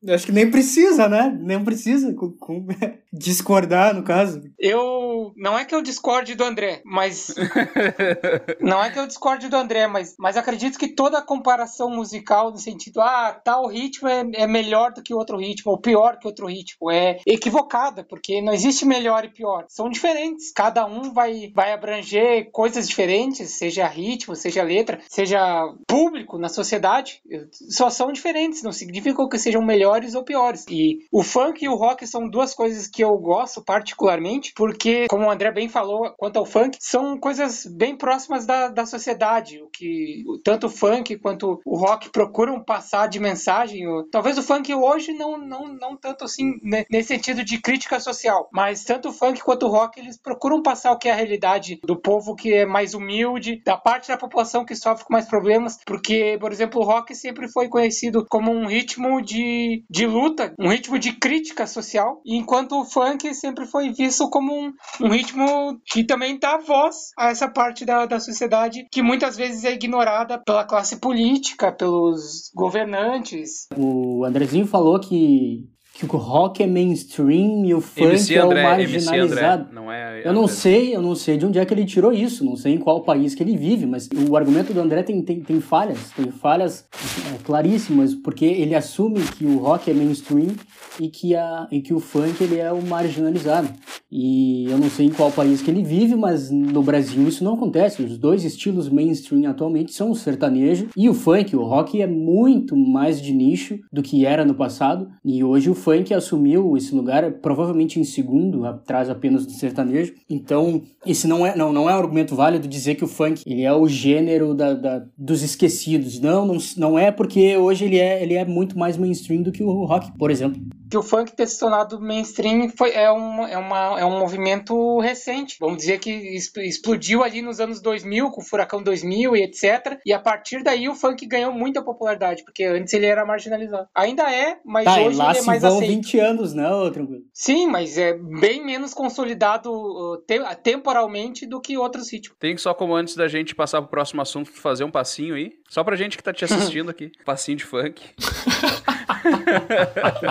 Eu acho que nem precisa, né? Nem precisa com, com (laughs) discordar, no caso. Eu. Não é que eu discorde do André, mas. (laughs) não é que eu discorde do André, mas, mas acredito que toda comparação musical, no sentido, ah, tal ritmo é, é melhor do que outro ritmo, ou pior que outro ritmo, é equivocada, porque não existe melhor e pior. São diferentes. Cada um vai, vai abranger coisas diferentes, seja ritmo, seja letra, seja público na sociedade. Só são diferentes, não significa que sejam melhores ou piores. E o funk e o rock são duas coisas que eu gosto particularmente, porque, como o André bem falou, quanto ao funk, são coisas bem próximas da, da sociedade. O que tanto o funk quanto o rock procuram passar de mensagem. Talvez o funk hoje não, não, não tanto assim, né, nesse sentido de crítica social, mas tanto o funk quanto o rock, eles procuram passar o que é a realidade do povo que é mais humilde, da parte da população que sofre com mais problemas, porque, por exemplo, o rock sempre foi conhecido como um ritmo de, de luta, um ritmo de crítica social, enquanto o funk sempre foi visto como um, um ritmo que também dá voz a essa parte da, da sociedade que muitas vezes é ignorada pela classe política, pelos governantes. O Andrezinho falou que que o rock é mainstream e o funk MC André, é o marginalizado. André, não é eu não sei, eu não sei de onde é que ele tirou isso, não sei em qual país que ele vive, mas o argumento do André tem, tem, tem falhas, tem falhas é, claríssimas, porque ele assume que o rock é mainstream e que, a, e que o funk ele é o marginalizado. E eu não sei em qual país que ele vive, mas no Brasil isso não acontece. Os dois estilos mainstream atualmente são o sertanejo e o funk. O rock é muito mais de nicho do que era no passado, e hoje o funk assumiu esse lugar, provavelmente em segundo, atrás apenas do sertanejo. Então, esse não é, não, não é um argumento válido dizer que o funk ele é o gênero da, da, dos esquecidos. Não, não, não é porque hoje ele é, ele é muito mais mainstream do que o rock, por exemplo que o funk ter se tornado mainstream foi, é, um, é, uma, é um movimento recente. Vamos dizer que explodiu ali nos anos 2000, com o Furacão 2000 e etc. E a partir daí o funk ganhou muita popularidade, porque antes ele era marginalizado. Ainda é, mas tá, hoje ele é mais vão aceito. 20 anos, não, tranquilo. Sim, mas é bem menos consolidado uh, te temporalmente do que outros ritmos. Tem que só como antes da gente passar pro próximo assunto, fazer um passinho aí. Só pra gente que tá te (laughs) assistindo aqui. Passinho de funk.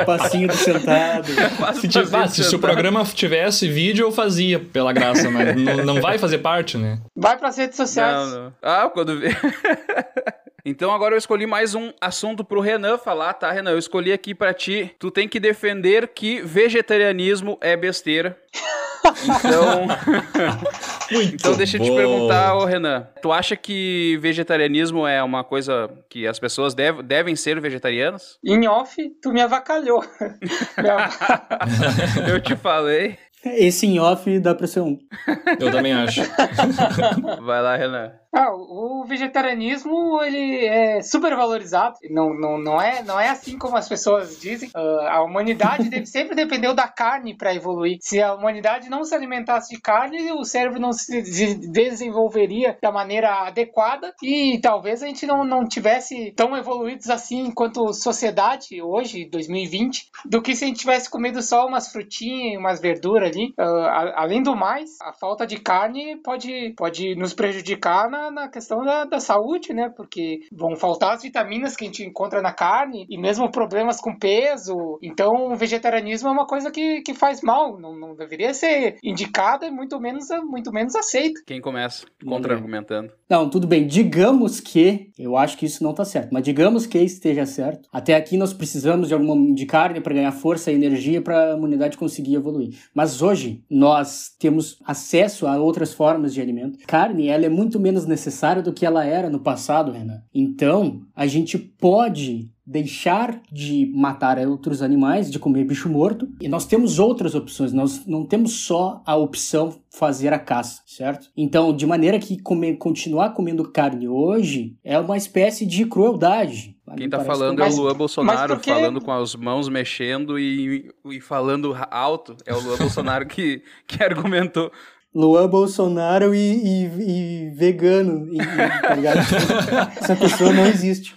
O (laughs) passinho do sentado. Faz Se, tiv- passinho ah, de se o sentado. programa tivesse vídeo, eu fazia, pela graça, mas não, não vai fazer parte, né? Vai para as redes sociais. Não, não. Ah, quando vê. (laughs) Então agora eu escolhi mais um assunto pro Renan falar, tá, Renan? Eu escolhi aqui pra ti. Tu tem que defender que vegetarianismo é besteira. Então, (laughs) (laughs) então deixa eu te perguntar, ô Renan. Tu acha que vegetarianismo é uma coisa que as pessoas dev- devem ser vegetarianas? Em off, tu me avacalhou. (laughs) Eu te falei. Esse em off dá pra ser um. Eu também acho. Vai lá, Renan. Ah, o vegetarianismo ele é super valorizado. Não, não, não, é, não é assim como as pessoas dizem. Ah, a humanidade deve, (laughs) sempre dependeu da carne para evoluir. Se a humanidade não se alimentasse de carne, o cérebro não se de- desenvolveria da maneira adequada e talvez a gente não, não tivesse tão evoluídos assim enquanto sociedade hoje, 2020, do que se a gente tivesse comido só umas frutinhas, umas verduras ali. Ah, a- além do mais, a falta de carne pode, pode nos prejudicar na, na questão da, da saúde, né? Porque vão faltar as vitaminas que a gente encontra na carne e mesmo problemas com peso. Então, o vegetarianismo é uma coisa que, que faz mal, não, não deveria ser indicada e muito menos, muito menos aceita. Quem começa? Contra-argumentando. Não, tudo bem. Digamos que, eu acho que isso não tá certo, mas digamos que esteja certo. Até aqui nós precisamos de alguma de carne para ganhar força e energia para a humanidade conseguir evoluir. Mas hoje nós temos acesso a outras formas de alimento. Carne, ela é muito menos necessária do que ela era no passado, Renan. Então, a gente pode deixar de matar outros animais, de comer bicho morto, e nós temos outras opções, nós não temos só a opção fazer a caça, certo? Então, de maneira que comer, continuar comendo carne hoje é uma espécie de crueldade. Quem tá falando que- é o Luan Bolsonaro, por quê? falando com as mãos mexendo e, e falando alto. É o Luan Bolsonaro que, que argumentou. Luan Bolsonaro e, e- e vegano, e, tá ligado? (laughs) Essa pessoa não existe.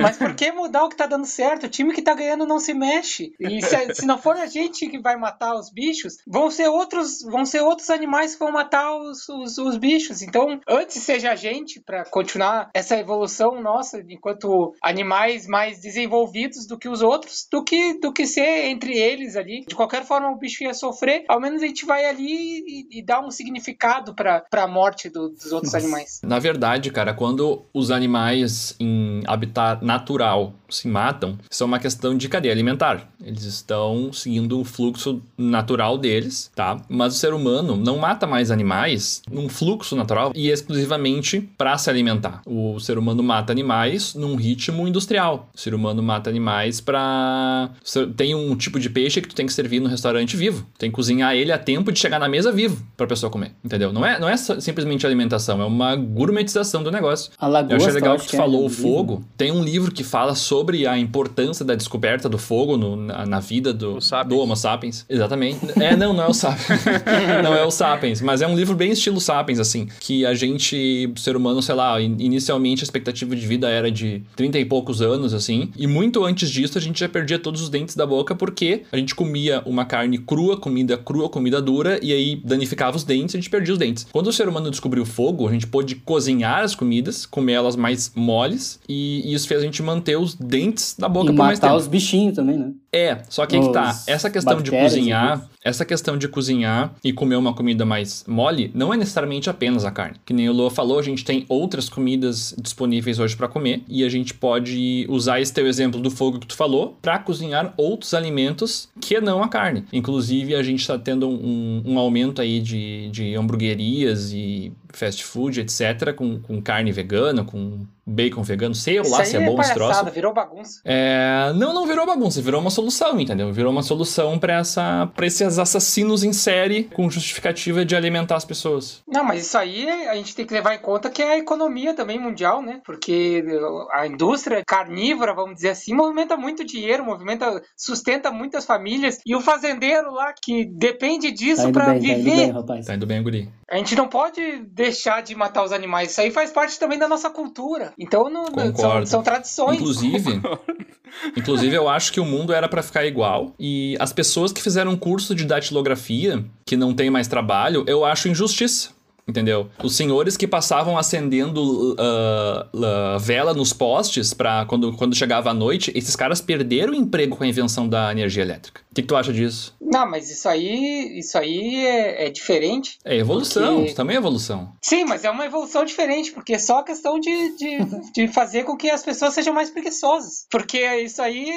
Mas por que mudar o que tá dando certo? O time que tá ganhando não se mexe. E se, se, não for a gente que vai matar os bichos, vão ser outros, vão ser outros animais que vão matar os, os, os bichos. Então, antes seja a gente para continuar essa evolução nossa enquanto animais mais desenvolvidos do que os outros, do que do que ser entre eles ali. De qualquer forma, o bicho ia sofrer. Ao menos a gente vai ali e, e dá um significado para a morte do, dos outros Nossa. animais. Na verdade, cara, quando os animais em habitat natural se matam, isso é uma questão de cadeia alimentar. Eles estão seguindo o fluxo natural deles, tá? Mas o ser humano não mata mais animais num fluxo natural e exclusivamente para se alimentar. O ser humano mata animais num ritmo industrial. O ser humano mata animais para tem um tipo de peixe que tu tem que servir no restaurante vivo. Tem que cozinhar ele a tempo de chegar na mesa vivo para a pessoa comer, entendeu? Não é não é simplesmente alimentação, é uma gourmetização do negócio. A lagosta, Eu achei legal que tu é falou o livro. Fogo. Tem um livro que fala sobre a importância da descoberta do fogo no- na, na vida do, do Homo sapiens. Exatamente. É, não, não é o Sapiens. (laughs) não é o Sapiens, mas é um livro bem estilo Sapiens, assim. Que a gente, ser humano, sei lá, in- inicialmente a expectativa de vida era de 30 e poucos anos, assim. E muito antes disso a gente já perdia todos os dentes da boca porque a gente comia uma carne crua, comida crua, comida dura, e aí danificava os dentes e a gente perdia os dentes. Quando o ser humano descobriu o fogo, a gente pôde cozinhar as comidas, comer elas mais moles, e, e isso fez a gente manter os dentes da boca E por mais matar tempo. os bichinhos também, né? É, só que aí que tá. Essa questão de cozinhar, né? essa questão de cozinhar e comer uma comida mais mole, não é necessariamente apenas a carne. Que nem o Lua falou, a gente tem outras comidas disponíveis hoje pra comer e a gente pode usar esse teu exemplo do fogo que tu falou pra cozinhar outros alimentos que não a carne. Inclusive, a gente tá tendo um, um aumento aí de, de hamburguerias e fast food, etc, com, com carne vegana, com bacon vegano, sei Isso lá se é bom esse troço. virou bagunça. É, não, não virou bagunça, virou uma solução, entendeu? Virou uma solução pra essa, para esses assassinos em série com justificativa de alimentar as pessoas. Não, mas isso aí a gente tem que levar em conta que é a economia também mundial, né? Porque a indústria carnívora, vamos dizer assim, movimenta muito dinheiro, movimenta, sustenta muitas famílias. E o fazendeiro lá que depende disso Tá pra bem, tá indo bem, viver. rapaz. Tá indo bem, guri. A gente não pode deixar de matar os animais. Isso aí faz parte também da nossa cultura. Então não, são, são tradições. Inclusive, (laughs) inclusive eu acho que o mundo era pra ficar igual e as pessoas que fizeram um curso de datilografia, que não tem mais trabalho, eu acho injustiça. Entendeu? Os senhores que passavam acendendo ah, ah, vela nos postes para quando, quando chegava a noite, esses caras perderam o emprego com a invenção da energia elétrica. O que, que tu acha disso? Não, mas isso aí, isso aí é, é diferente. É evolução, Porque- também é evolução. Sim, mas é uma evolução diferente, porque é só questão de, de, (laughs) de fazer com que as pessoas sejam mais preguiçosas. Porque isso aí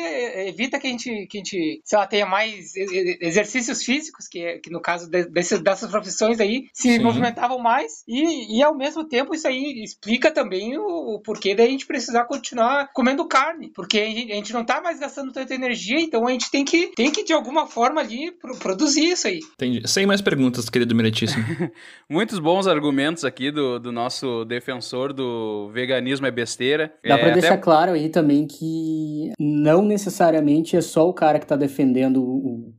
evita que a gente, que a gente sei lá, tenha mais exercícios físicos, que, é- que no caso de- desses, dessas profissões aí se Sim. movimentavam mais, e, e ao mesmo tempo isso aí explica também o, o porquê da gente precisar continuar comendo carne, porque a gente, a gente não tá mais gastando tanta energia, então a gente tem que, tem que de alguma forma ali pro- produzir isso aí. Entendi. Sem mais perguntas, querido meritíssimo. (laughs) Muitos bons argumentos aqui do, do nosso defensor do veganismo é besteira. Dá é, pra deixar até- claro aí também que não necessariamente é só o cara que tá defendendo o,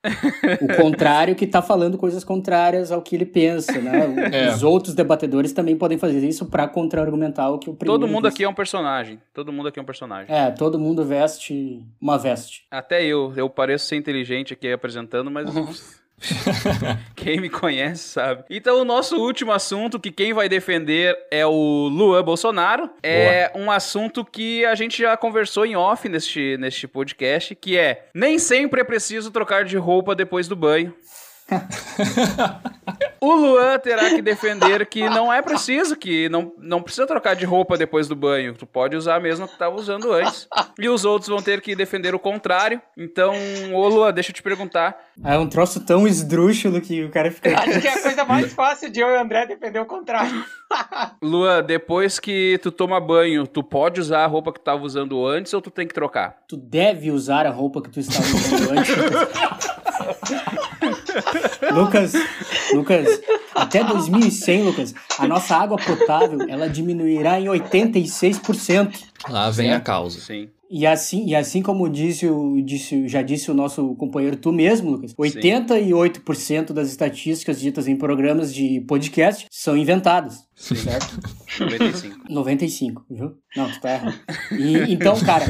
o (laughs) contrário que tá falando coisas contrárias ao que ele pensa, né? (laughs) O- É. Os outros debatedores também podem fazer isso pra contra-argumentar o que o primeiro Todo mundo disse. aqui é um personagem. Todo mundo aqui é um personagem. É, todo mundo veste uma veste. Até eu, eu pareço ser inteligente aqui apresentando, mas (laughs) quem me conhece sabe. Então, o nosso último assunto, que quem vai defender é o Luan Bolsonaro, é um assunto que a gente já conversou em off neste, neste podcast, que é nem sempre é preciso trocar de roupa depois do banho. (laughs) O Luan terá que defender que não é preciso, que não, não precisa trocar de roupa depois do banho. Tu pode usar a mesma que tu estava usando antes. E os outros vão ter que defender o contrário. Então, ô Luan, deixa eu te perguntar. É um troço tão esdrúxulo que o cara fica. Acho que é a coisa mais fácil de eu e o André defender o contrário. (laughs) Luan, depois que tu toma banho, tu pode usar a roupa que tu tava usando antes ou tu tem que trocar? tu deve usar a roupa que tu estava usando antes. (laughs) (laughs) Lucas, Lucas, até 2100, Lucas, a nossa água potável, ela diminuirá em 86%. Lá vem a causa. Sim. E assim, e assim como disse o, disse, já disse o nosso companheiro tu mesmo, Lucas, 88% das estatísticas ditas em programas de podcast são inventadas. Certo? 95. 95, viu? Não, tu tá errado. E, então, cara,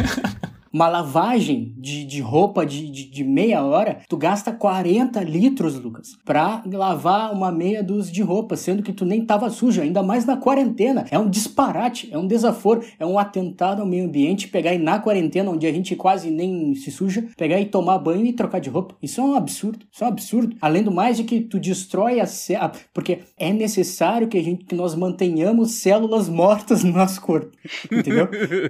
uma lavagem de, de roupa de, de, de, meia hora, tu gasta 40 litros, Lucas, pra lavar uma meia dúzia de roupa, sendo que tu nem tava sujo, ainda mais na quarentena. É um disparate, é um desaforo, é um atentado ao meio ambiente pegar e na quarentena, onde a gente quase nem se suja, pegar e tomar banho e trocar de roupa. Isso é um absurdo, isso é um absurdo. Além do mais de que tu destrói a célula, porque é necessário que a gente que nós mantenhamos células mortas no nosso corpo, entendeu?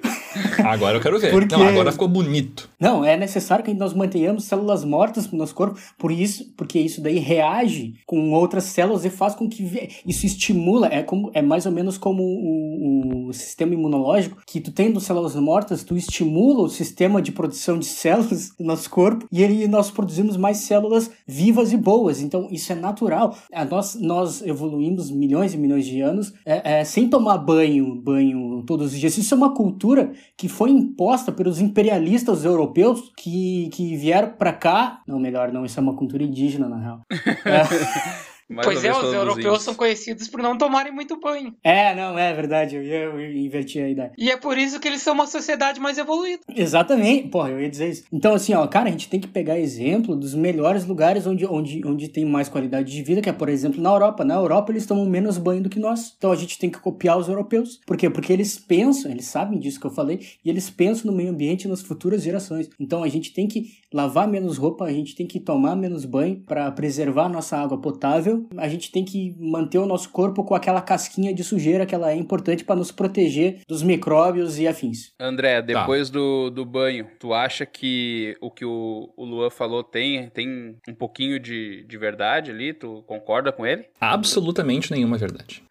(laughs) Agora eu quero ver. Porque... Não, agora ficou bonito. Não, é necessário que nós mantenhamos células mortas no nosso corpo, por isso, porque isso daí reage com outras células e faz com que isso estimula, é como é mais ou menos como o, o sistema imunológico, que tu tendo células mortas, tu estimula o sistema de produção de (laughs) células do nosso corpo e aí nós produzimos mais células vivas e boas. Então isso é natural. Nós, nós evoluímos milhões e milhões de anos é, é, sem tomar banho, banho todos os dias. Isso é uma cultura que foi imposta pelos imperialistas imperialistas europeus que, que vieram para cá. Não, melhor não, isso é uma cultura indígena, na real. (laughs) É. (laughs) Mais pois é, os europeus são conhecidos por não tomarem muito banho. É, não, é verdade, eu ia eu inverti a ideia. E é por isso que eles são uma sociedade mais evoluída. Exatamente, porra, eu ia dizer isso. Então, assim, ó, cara, a gente tem que pegar exemplo dos melhores lugares onde, onde, onde tem mais qualidade de vida, que é, por exemplo, na Europa. Na Europa eles tomam menos banho do que nós. Então a gente tem que copiar os europeus. Por quê? Porque eles pensam, eles sabem disso que eu falei, e eles pensam no meio ambiente e nas futuras gerações. Então a gente tem que lavar menos roupa, a gente tem que tomar menos banho para preservar nossa água potável. A gente tem que manter o nosso corpo com aquela casquinha de sujeira que ela é importante para nos proteger dos micróbios e afins. André, tá. depois tá. do, do banho, tu acha que o que o, o Luan falou tem, tem um pouquinho de, de verdade ali? Tu concorda com ele? Absolutamente nenhuma verdade.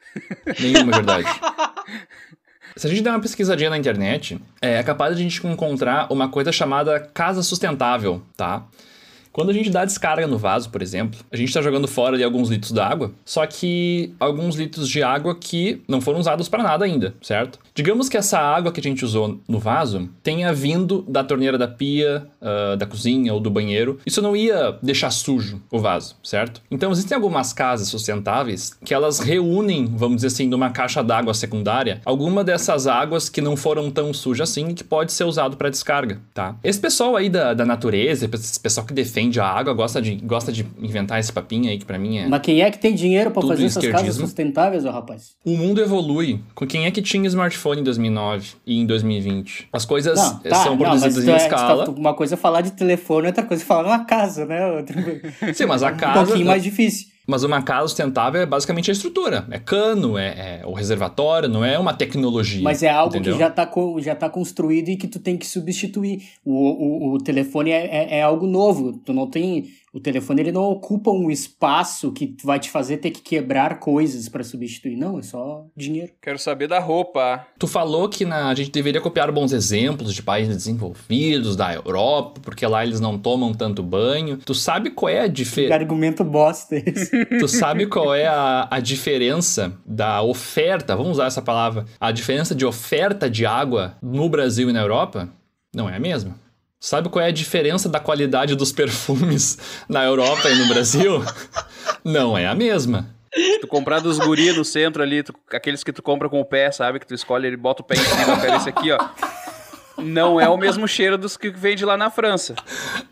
nenhuma verdade. (laughs) Se a gente der uma pesquisadinha na internet, é capaz de a gente encontrar uma coisa chamada casa sustentável, tá? Quando a gente dá descarga no vaso, por exemplo, a gente está jogando fora ali alguns litros d'água, só que alguns litros de água que não foram usados para nada ainda, certo? Digamos que essa água que a gente usou no vaso tenha vindo da torneira da pia, uh, da cozinha ou do banheiro. Isso não ia deixar sujo o vaso, certo? Então existem algumas casas sustentáveis que elas reúnem, vamos dizer assim, numa caixa d'água secundária, alguma dessas águas que não foram tão sujas assim e que pode ser usado para descarga, tá? Esse pessoal aí da, da natureza, esse pessoal que defende a água, gosta de, gosta de inventar esse papinho aí que para mim é. Mas quem é que tem dinheiro para fazer essas casas sustentáveis, ó rapaz? O mundo evolui. Com quem é que tinha smartphone? smartphone em 2009 e em 2020. As coisas não, tá, são produzidas não, em é, escala. Tá, uma coisa é falar de telefone, outra coisa é falar numa casa, né? Sim, mas a casa. (laughs) um pouquinho mais difícil. Mas uma casa sustentável é basicamente a estrutura. É cano, é, é o reservatório, não é uma tecnologia. Mas é algo entendeu? que já está já tá construído e que tu tem que substituir. O, o, o telefone é, é, é algo novo. Tu não tem o telefone ele não ocupa um espaço que vai te fazer ter que quebrar coisas para substituir. Não, é só dinheiro. Quero saber da roupa. Tu falou que na, a gente deveria copiar bons exemplos de países desenvolvidos, da Europa, porque lá eles não tomam tanto banho. Tu sabe qual é a diferença? argumento bosta esse. (laughs) tu sabe qual é a, a diferença da oferta, vamos usar essa palavra, a diferença de oferta de água no Brasil e na Europa? Não é a mesma. Sabe qual é a diferença da qualidade dos perfumes na Europa e no Brasil? Não é a mesma. Tu comprar dos guri no centro ali, tu, aqueles que tu compra com o pé, sabe? Que tu escolhe, ele bota o pé em cima, pega esse aqui, ó não é o mesmo cheiro dos que vende lá na França.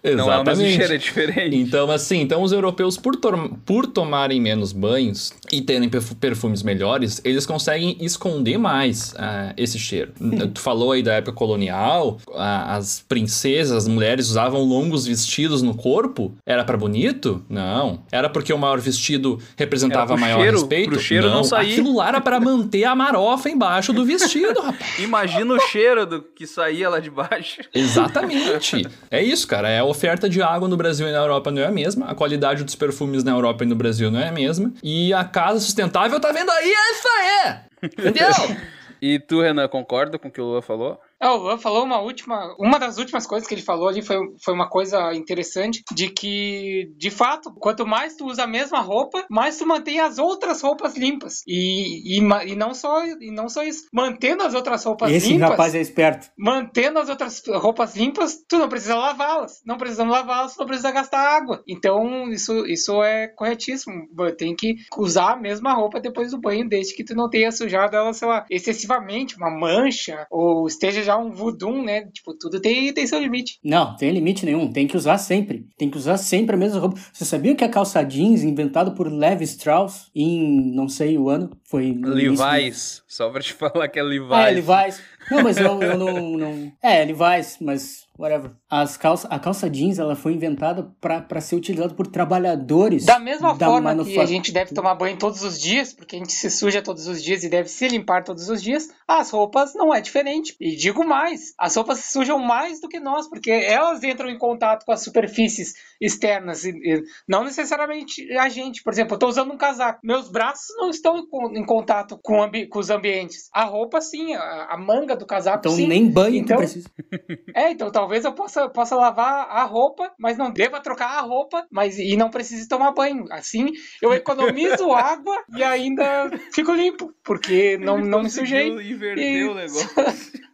Exatamente. Não é o mesmo cheiro, é diferente. Então, assim, então os europeus, por, por tomarem menos banhos e terem perfumes melhores, eles conseguem esconder mais uh, esse cheiro. tu falou aí da época colonial, uh, as princesas, as mulheres usavam longos vestidos no corpo. Era para bonito? Não. Era porque o maior vestido representava maior cheiro, respeito? Pro cheiro não, não sair. Aquilo lá era para manter a marofa embaixo do vestido, (laughs) rapaz. Imagina o cheiro do que saía lá de baixo. (laughs) Exatamente. é isso, cara. É a oferta de água no Brasil e na Europa não é a mesma. A qualidade dos perfumes na Europa e no Brasil não é a mesma. E a casa sustentável tá vendo aí, é isso aí! Entendeu? (laughs) e tu, Renan, concorda com o que o Lua falou? É, o Luan falou uma última. Uma das últimas coisas que ele falou ali foi, foi uma coisa interessante: de que, de fato, quanto mais tu usa a mesma roupa, mais tu mantém as outras roupas limpas. E, e, e não, só, e não só isso. Mantendo as outras roupas Esse limpas. rapaz é esperto. Mantendo as outras roupas limpas, tu não precisa lavá-las. Não precisando lavá-las, tu não precisa gastar água. Então, isso, isso é corretíssimo. Tem que usar a mesma roupa depois do banho, desde que tu não tenha sujado ela, sei lá, excessivamente, uma mancha, ou esteja já um voodoo, né? Tipo, tudo tem, tem seu limite. Não, tem limite nenhum. Tem que usar sempre. Tem que usar sempre a mesma roupa. Você sabia que a calça jeans, inventado por Levi Strauss em não sei o ano, foi. Levi's. Só pra te (laughs) falar que é Levi's. Ah, Levi's. Não, mas eu, eu não, não. É, Levi's, mas whatever. As calça, a calça jeans ela foi inventada para ser utilizada por trabalhadores. Da mesma da forma que a gente deve tomar banho todos os dias, porque a gente se suja todos os dias e deve se limpar todos os dias, as roupas não é diferente. E digo mais, as roupas se sujam mais do que nós, porque elas entram em contato com as superfícies externas, e, e não necessariamente a gente. Por exemplo, eu tô usando um casaco, meus braços não estão em, em contato com, ambi- com os ambientes. A roupa sim, a, a manga do casaco Então sim. nem banho Então- precisa. (laughs) É, então talvez eu possa, possa lavar a roupa, mas não deva trocar a roupa, mas e não precise tomar banho. Assim, eu economizo (laughs) água e ainda fico limpo, porque não, não me sujei. Inverter E- o negócio. (laughs)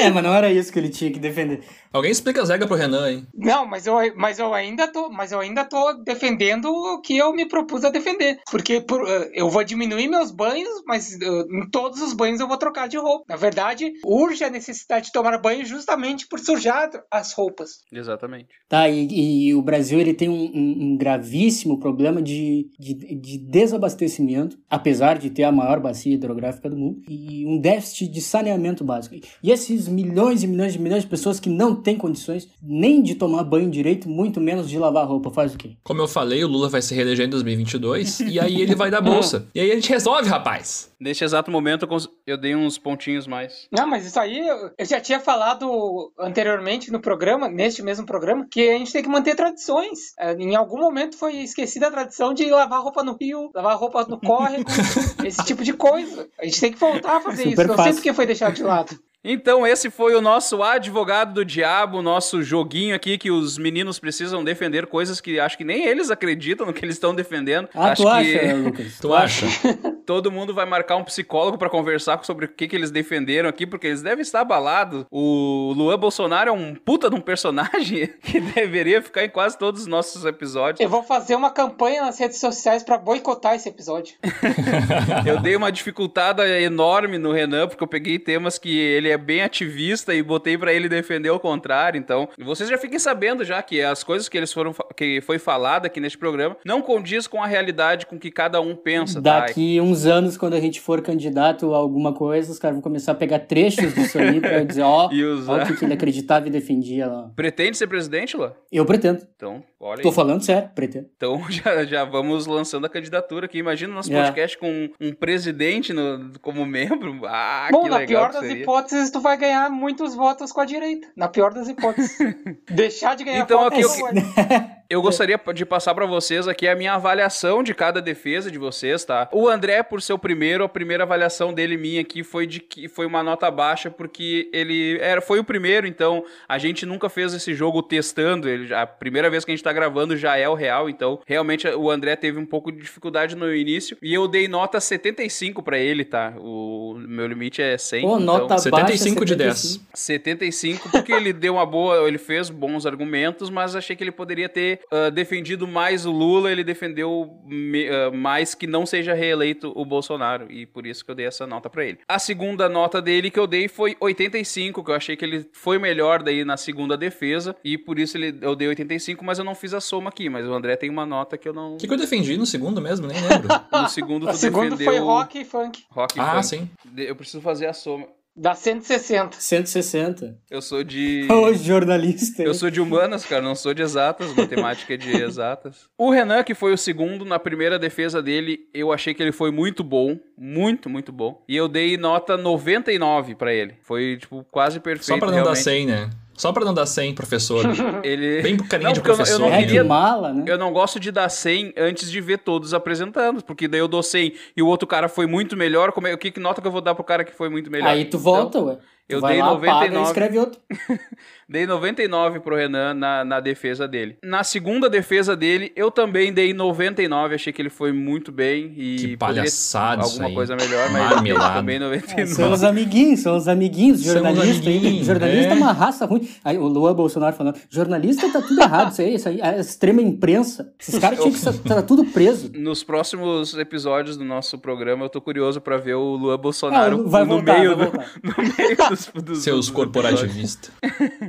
É, mas não era isso que ele tinha que defender. Alguém explica as regras pro Renan, hein? Não, mas eu, mas eu ainda tô, mas eu ainda tô defendendo o que eu me propus a defender, porque por, eh, eu vou diminuir meus banhos, mas eh, em todos os banhos eu vou trocar de roupa. Na verdade, urge a necessidade de tomar banho justamente por sujar as roupas. Exatamente. Tá, e, e o Brasil ele tem um, um- um gravíssimo problema de, de, de desabastecimento, apesar de ter a maior bacia hidrográfica do mundo, e um déficit de saneamento básico. E esses milhões e milhões e milhões de pessoas que não têm condições nem de tomar banho direito, muito menos de lavar roupa, faz o quê? Como eu falei, o Lula vai se reeleger em 2022 e aí ele vai dar bolsa. E aí a gente resolve, rapaz. Neste exato momento, eu, dei uns pontinhos mais. Não, mas isso aí eu já tinha falado anteriormente no programa, neste mesmo programa, que a gente tem que manter tradições. É, Em algum momento foi esquecida a tradição de lavar roupa no rio, lavar roupa no córrego, (laughs) esse tipo de coisa. A gente tem que voltar a fazer Super isso. Não sei porque foi deixado de lado. Então, esse foi o nosso advogado do diabo, nosso joguinho aqui que os meninos precisam defender coisas que acho que nem eles acreditam no que eles estão defendendo. Ah, acho tu que acha, Lucas? Tu acha? (laughs) todo mundo vai marcar um psicólogo pra conversar sobre o que, que eles defenderam aqui, porque eles devem estar abalados. O Luan Bolsonaro é um puta de um personagem (laughs) que deveria ficar em quase todos os nossos episódios. Eu vou fazer uma campanha nas redes sociais pra boicotar esse episódio. (laughs) Eu dei uma dificultada enorme no Renan, porque eu peguei temas que ele é bem ativista e botei pra ele defender o contrário. Então, vocês já fiquem sabendo já que as coisas que eles foram que foi falado aqui neste programa não condiz com a realidade com que cada um pensa, tá? Daqui uns anos, quando a gente for candidato a alguma coisa, os caras vão começar a pegar trechos disso aí pra dizer, ó, (laughs) ó usar. o que, que ele acreditava e defendia lá. Pretende ser presidente, Lua? Eu pretendo. Então, olha Tô aí. falando sério, pretendo. Então (laughs) já, já vamos lançando a candidatura aqui. Imagina nosso É. podcast com um presidente no- como membro. Ah, Bom, que na legal pior que das seria. hipóteses, tu vai ganhar muitos votos com a direita. Na pior das hipóteses. (laughs) Deixar de ganhar Então, votos aqui eu-. Eu gostaria de passar pra vocês aqui a minha avaliação de cada defesa de vocês, tá? O André, por ser o primeiro, a primeira avaliação dele minha aqui foi de que foi uma nota baixa, porque ele era, foi o primeiro, então a gente nunca fez esse jogo testando. Ele, a primeira vez que a gente tá gravando já é o real, então realmente o André teve um pouco de dificuldade no início. E eu dei nota 75 pra ele, tá? O meu limite é 100. Pô, então... nota baixa. 75 de 75. 75, porque ele deu uma boa, ele fez bons argumentos, mas achei que ele poderia ter ah, defendido mais o Lula, ele defendeu me- ah, mais que não seja reeleito o Bolsonaro, e por isso que eu dei essa nota pra ele. A segunda nota dele que eu dei foi 85, que eu achei que ele foi melhor daí na segunda defesa, e por isso ele, eu dei 85, mas eu não fiz a soma aqui, mas o André tem uma nota que eu não... O que, que eu defendi no segundo mesmo? Nem lembro. (laughs) No segundo tu segunda defendeu... foi rock e funk. Rock e ah, funk. sim. Eu preciso fazer a soma. Dá 160. 160. Eu sou de... (laughs) Ô, jornalista. Eu sou de humanas, cara, não sou de exatas, matemática é de (laughs) exatas. O Renan, que foi o segundo, na primeira defesa dele, eu achei que ele foi muito bom, muito, muito bom. E eu dei nota 99 pra ele. Foi, tipo, quase perfeito, Só pra não dar realmente. 100, né? Só pra não dar 100, professor. (laughs) Ele... Bem carinha Não, de porque eu não- eu professor. não É queria- de mala, né? Eu não gosto de dar 100 antes de ver todos apresentando, porque daí eu dou 100 e o outro cara foi muito melhor. Como é, o que, que nota que eu vou dar pro cara que foi muito melhor? Aí tu volta, ué. Eu vai dei lá, 99. paga e escreve outro. (laughs) Dei 99 pro Renan na, na defesa dele. Na segunda defesa dele, eu também dei 99. Achei que ele foi muito bem e Que palhaçada alguma aí. coisa melhor, mas Marmelada. também É, 99. são os amiguinhos, são os amiguinhos, jornalista aí. amiguinhos, Jornalista é. é. uma raça ruim. Aí o Luan Bolsonaro falando, jornalista tá tudo errado, isso aí, isso aí, a extrema imprensa. Esses caras tinham que estar tá tudo preso. Nos próximos episódios do nosso programa, eu tô curioso pra ver o Luan Bolsonaro Ah, vai no, voltar, meio vai do, (laughs) no meio dos, dos Seus corporativistas.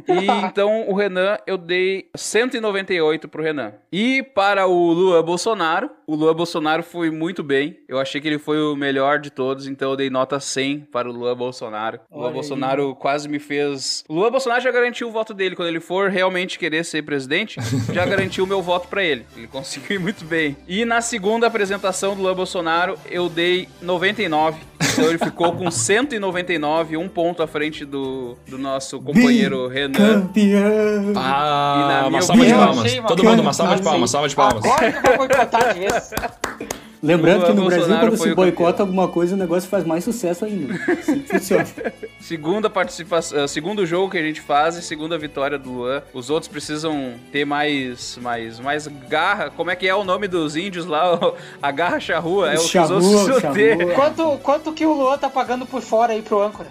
E então o Renan, eu dei 198 pro Renan. E para o Luan Bolsonaro, o Luan Bolsonaro foi muito bem. Eu achei que ele foi o melhor de todos, então eu dei nota 100 para o Luan Bolsonaro. O Luan aí. Bolsonaro quase me fez. O Luan Bolsonaro já garantiu o voto dele. Quando ele for realmente querer ser presidente, (laughs) já garantiu o meu voto para ele. Ele conseguiu ir muito bem. E na segunda apresentação do Luan Bolsonaro, eu dei 99. Então ele ficou com 199, um ponto à frente do, do nosso companheiro Renan. Campeão! E na Ah, uma salva de palmas. Todo mundo, uma salva de palmas, salva de palmas. Agora que eu vou de vez. Lembrando que no Brasil, Bolsonaro quando foi se boicota alguma coisa, o negócio faz mais sucesso ainda. Assim funciona. (laughs) Segunda participação, eh, segundo jogo que a gente faz e segunda vitória do Luan. Os outros precisam ter mais, mais, mais garra. Como é que é o nome dos índios lá? (laughs) A garra charrua. É o que os outros precisam ter. Quanto, quanto que o Luan tá pagando por fora aí pro âncora?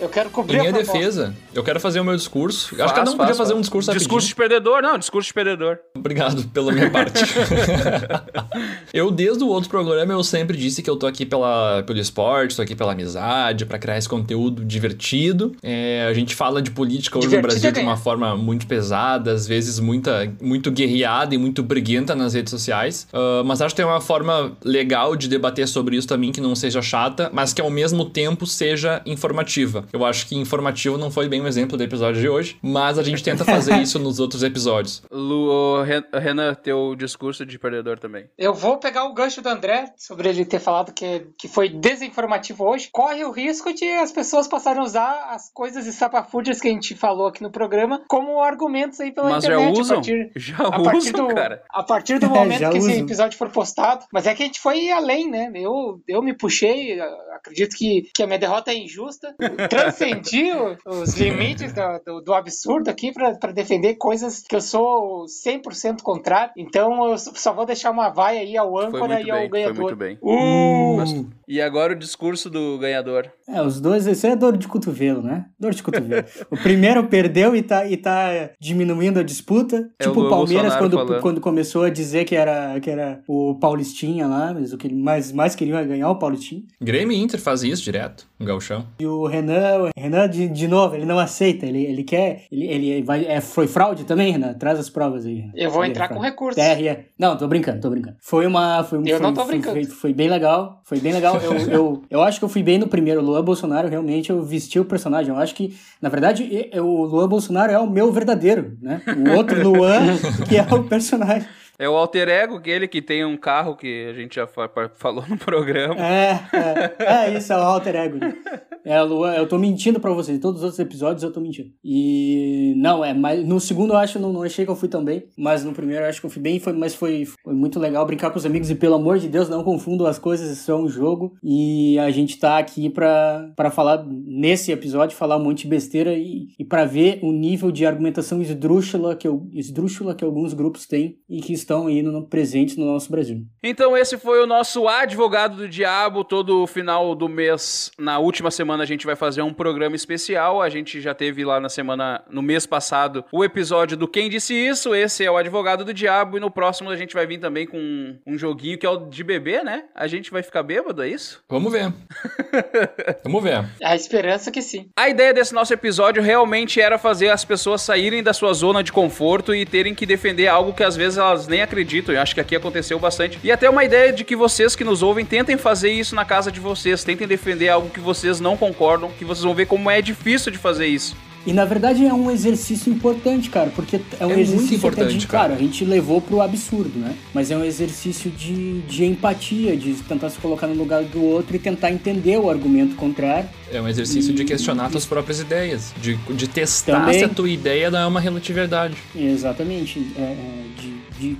Eu quero Em cobrir a minha defesa, eu quero fazer o meu discurso. Faz, acho que cada um podia faz, fazer faz. um discurso Discurso de perdedor? Não, discurso de perdedor. Obrigado pela minha parte. (laughs) eu, desde o outro programa, eu sempre disse que eu tô aqui pela, pelo esporte, tô aqui pela amizade, pra criar esse conteúdo divertido. É, a gente fala de política hoje Divertido no Brasil é de uma forma muito pesada, às vezes muita, muito guerreada e muito briguenta nas redes sociais. Ah, mas acho que tem uma forma legal de debater sobre isso também que não seja chata, mas que ao mesmo tempo seja informativa. Eu acho que informativo não foi bem o exemplo do episódio de hoje, mas a gente tenta fazer isso nos outros episódios. (laughs) Lu, Ren- Renan, teu discurso de perdedor também. Eu vou pegar o gancho do André sobre ele ter falado que, que foi desinformativo hoje. Corre o risco de as pessoas passarem a usar as coisas estapafúrdias que a gente falou aqui no programa como argumentos aí pela Mas já internet. usam? A partir, Já a partir usam, do, cara. A partir do (laughs) É, momento já que esse usam. episódio for postado. Mas é que a gente foi além, né? Eu, eu me puxei, acredito que, que a minha derrota é injusta. (laughs) Transcendi os (laughs) limites do, do, do absurdo aqui pra pra defender coisas que eu sou 100% contrário. Então eu só vou deixar uma vaia aí ao Foi âncora e ao bem, foi ganhador. muito bem. Uh! Mas- E agora o discurso do ganhador. É, os dois, isso é dor de cotovelo, né? Dor de cotovelo. o primeiro perdeu e tá, e tá diminuindo a disputa. É tipo o Palmeiras, Bolsonaro quando, falando. quando começou a dizer que era, que era o Paulistinha lá, mas o que ele mais, mais queria era ganhar o Paulistinha. Grêmio e Inter faz isso direto, no gauchão. E o Renan, o Renan de, de novo, ele não aceita, ele, ele quer, ele, ele vai, é, foi fraude também, Renan? Traz as provas aí. Renan. Eu vou Aí, entrar com recurso. TRE. Não, tô brincando, tô brincando. Foi uma. Foi, um- Eu foi, não tô foi- brincando. Foi, foi bem legal. Foi bem legal. Eu, eu, eu acho que eu fui bem no primeiro. O Luan Bolsonaro, realmente, eu vesti o personagem. Eu acho que, na verdade, o Luan Bolsonaro é o meu verdadeiro, né? O outro (laughs) Luan, que é o personagem. É o alter ego, aquele que tem um carro que a gente já falou no programa. É, é, é isso, é o alter ego. (laughs) É, Luan, eu tô mentindo pra vocês. Todos os outros episódios eu tô mentindo. E. Não, é, mas no segundo eu acho, não, não achei que eu fui tão bem. Mas no primeiro eu acho que eu fui bem, foi, mas foi, foi muito legal brincar com os amigos. E pelo amor de Deus, não confundam as coisas, isso é um jogo. E a gente tá aqui pra, pra falar, nesse episódio, falar um monte de besteira e, e pra ver o nível de argumentação esdrúxula que, eu, esdrúxula que alguns grupos têm e que estão aí no, presentes no nosso Brasil. Então esse foi o nosso advogado do diabo. Todo final do mês, na última semana a gente vai fazer um programa especial. A gente já teve lá na semana, no mês passado, o episódio do Quem Disse Isso. Esse é o advogado do diabo e no próximo a gente vai vir também com um, um joguinho que é o de bebê, né? A gente vai ficar bêbado, é isso? Vamos ver. (laughs) Vamos ver. A esperança que sim. A ideia desse nosso episódio realmente era fazer as pessoas saírem da sua zona de conforto e terem que defender algo que às vezes elas nem acreditam. Eu acho que aqui aconteceu bastante. E até uma ideia de que vocês que nos ouvem tentem fazer isso na casa de vocês, tentem defender algo que vocês não concordam, que vocês vão ver como é difícil de fazer isso. E na verdade é um exercício importante, cara, porque é um É muito exercício importante, de, cara. claro, a gente levou pro absurdo, né? Mas é um exercício de, de empatia, de tentar se colocar no lugar do outro e tentar entender o argumento contrário. É um exercício de questionar tuas próprias ideias, de, de testar Também. se a tua ideia não é uma relatividade. Exatamente, é, é, de, de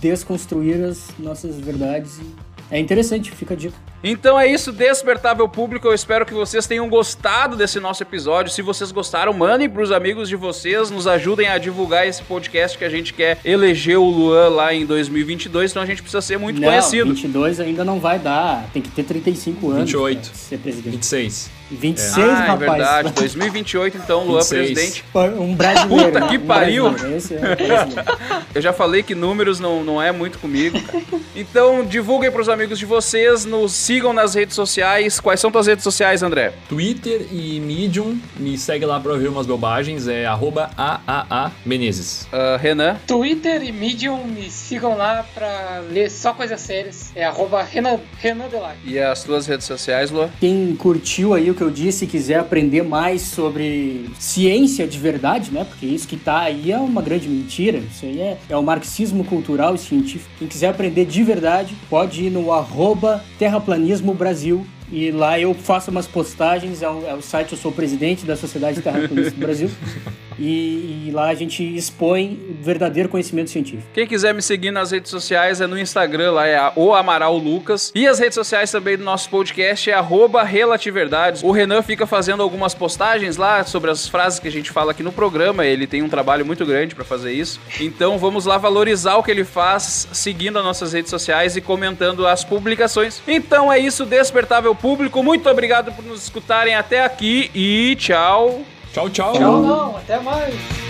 desconstruir as nossas verdades. E é interessante, fica a dica. Então é isso, Despertável Público. Eu espero que vocês tenham gostado desse nosso episódio. Se vocês gostaram, mandem pros amigos de vocês, nos ajudem a divulgar esse podcast que a gente quer eleger o Luan lá em 2022, então a gente precisa ser muito não, conhecido. 22 ainda não vai dar, tem que ter 35 anos 28. pra ser presidente. 26. 26, ah, é rapaz. verdade. 2028, então, Luan 26. presidente. Um brasileiro. Puta que um pariu. é. Eu já falei que números não, não é muito comigo. cara. Então, divulguem pros amigos de vocês, nos sigam nas redes sociais. Quais são tuas redes sociais, André? Twitter e Medium, me segue lá pra ouvir umas bobagens, é arroba AAA Menezes. Ah, Renan. Twitter e Medium me sigam lá pra ler só coisas sérias. É arroba Renan, Renan Delay. E as tuas redes sociais, Luan? Quem curtiu aí o que eu disse e quiser aprender mais sobre ciência de verdade, né? Porque isso que tá aí é uma grande mentira. Isso aí é, é o marxismo cultural e científico. Quem quiser aprender de verdade, pode ir no arroba Terraplanismo Brasil. E lá eu faço umas postagens, é o, é site, eu sou presidente da Sociedade Terraplanista do Brasil. (laughs) E, e lá a gente expõe o verdadeiro conhecimento científico. Quem quiser me seguir nas redes sociais é no Instagram, lá é o Amaral Lucas. E as redes sociais também do nosso podcast é Relativerdades. O Renan fica fazendo algumas postagens lá sobre as frases que a gente fala aqui no programa. Ele tem um trabalho muito grande pra fazer isso. Então vamos lá valorizar o que ele faz, seguindo as nossas redes sociais e comentando as publicações. Então é isso, Despertável Público. Muito obrigado por nos escutarem até aqui e tchau. Tchau, tchau. Tchau, não. Até mais.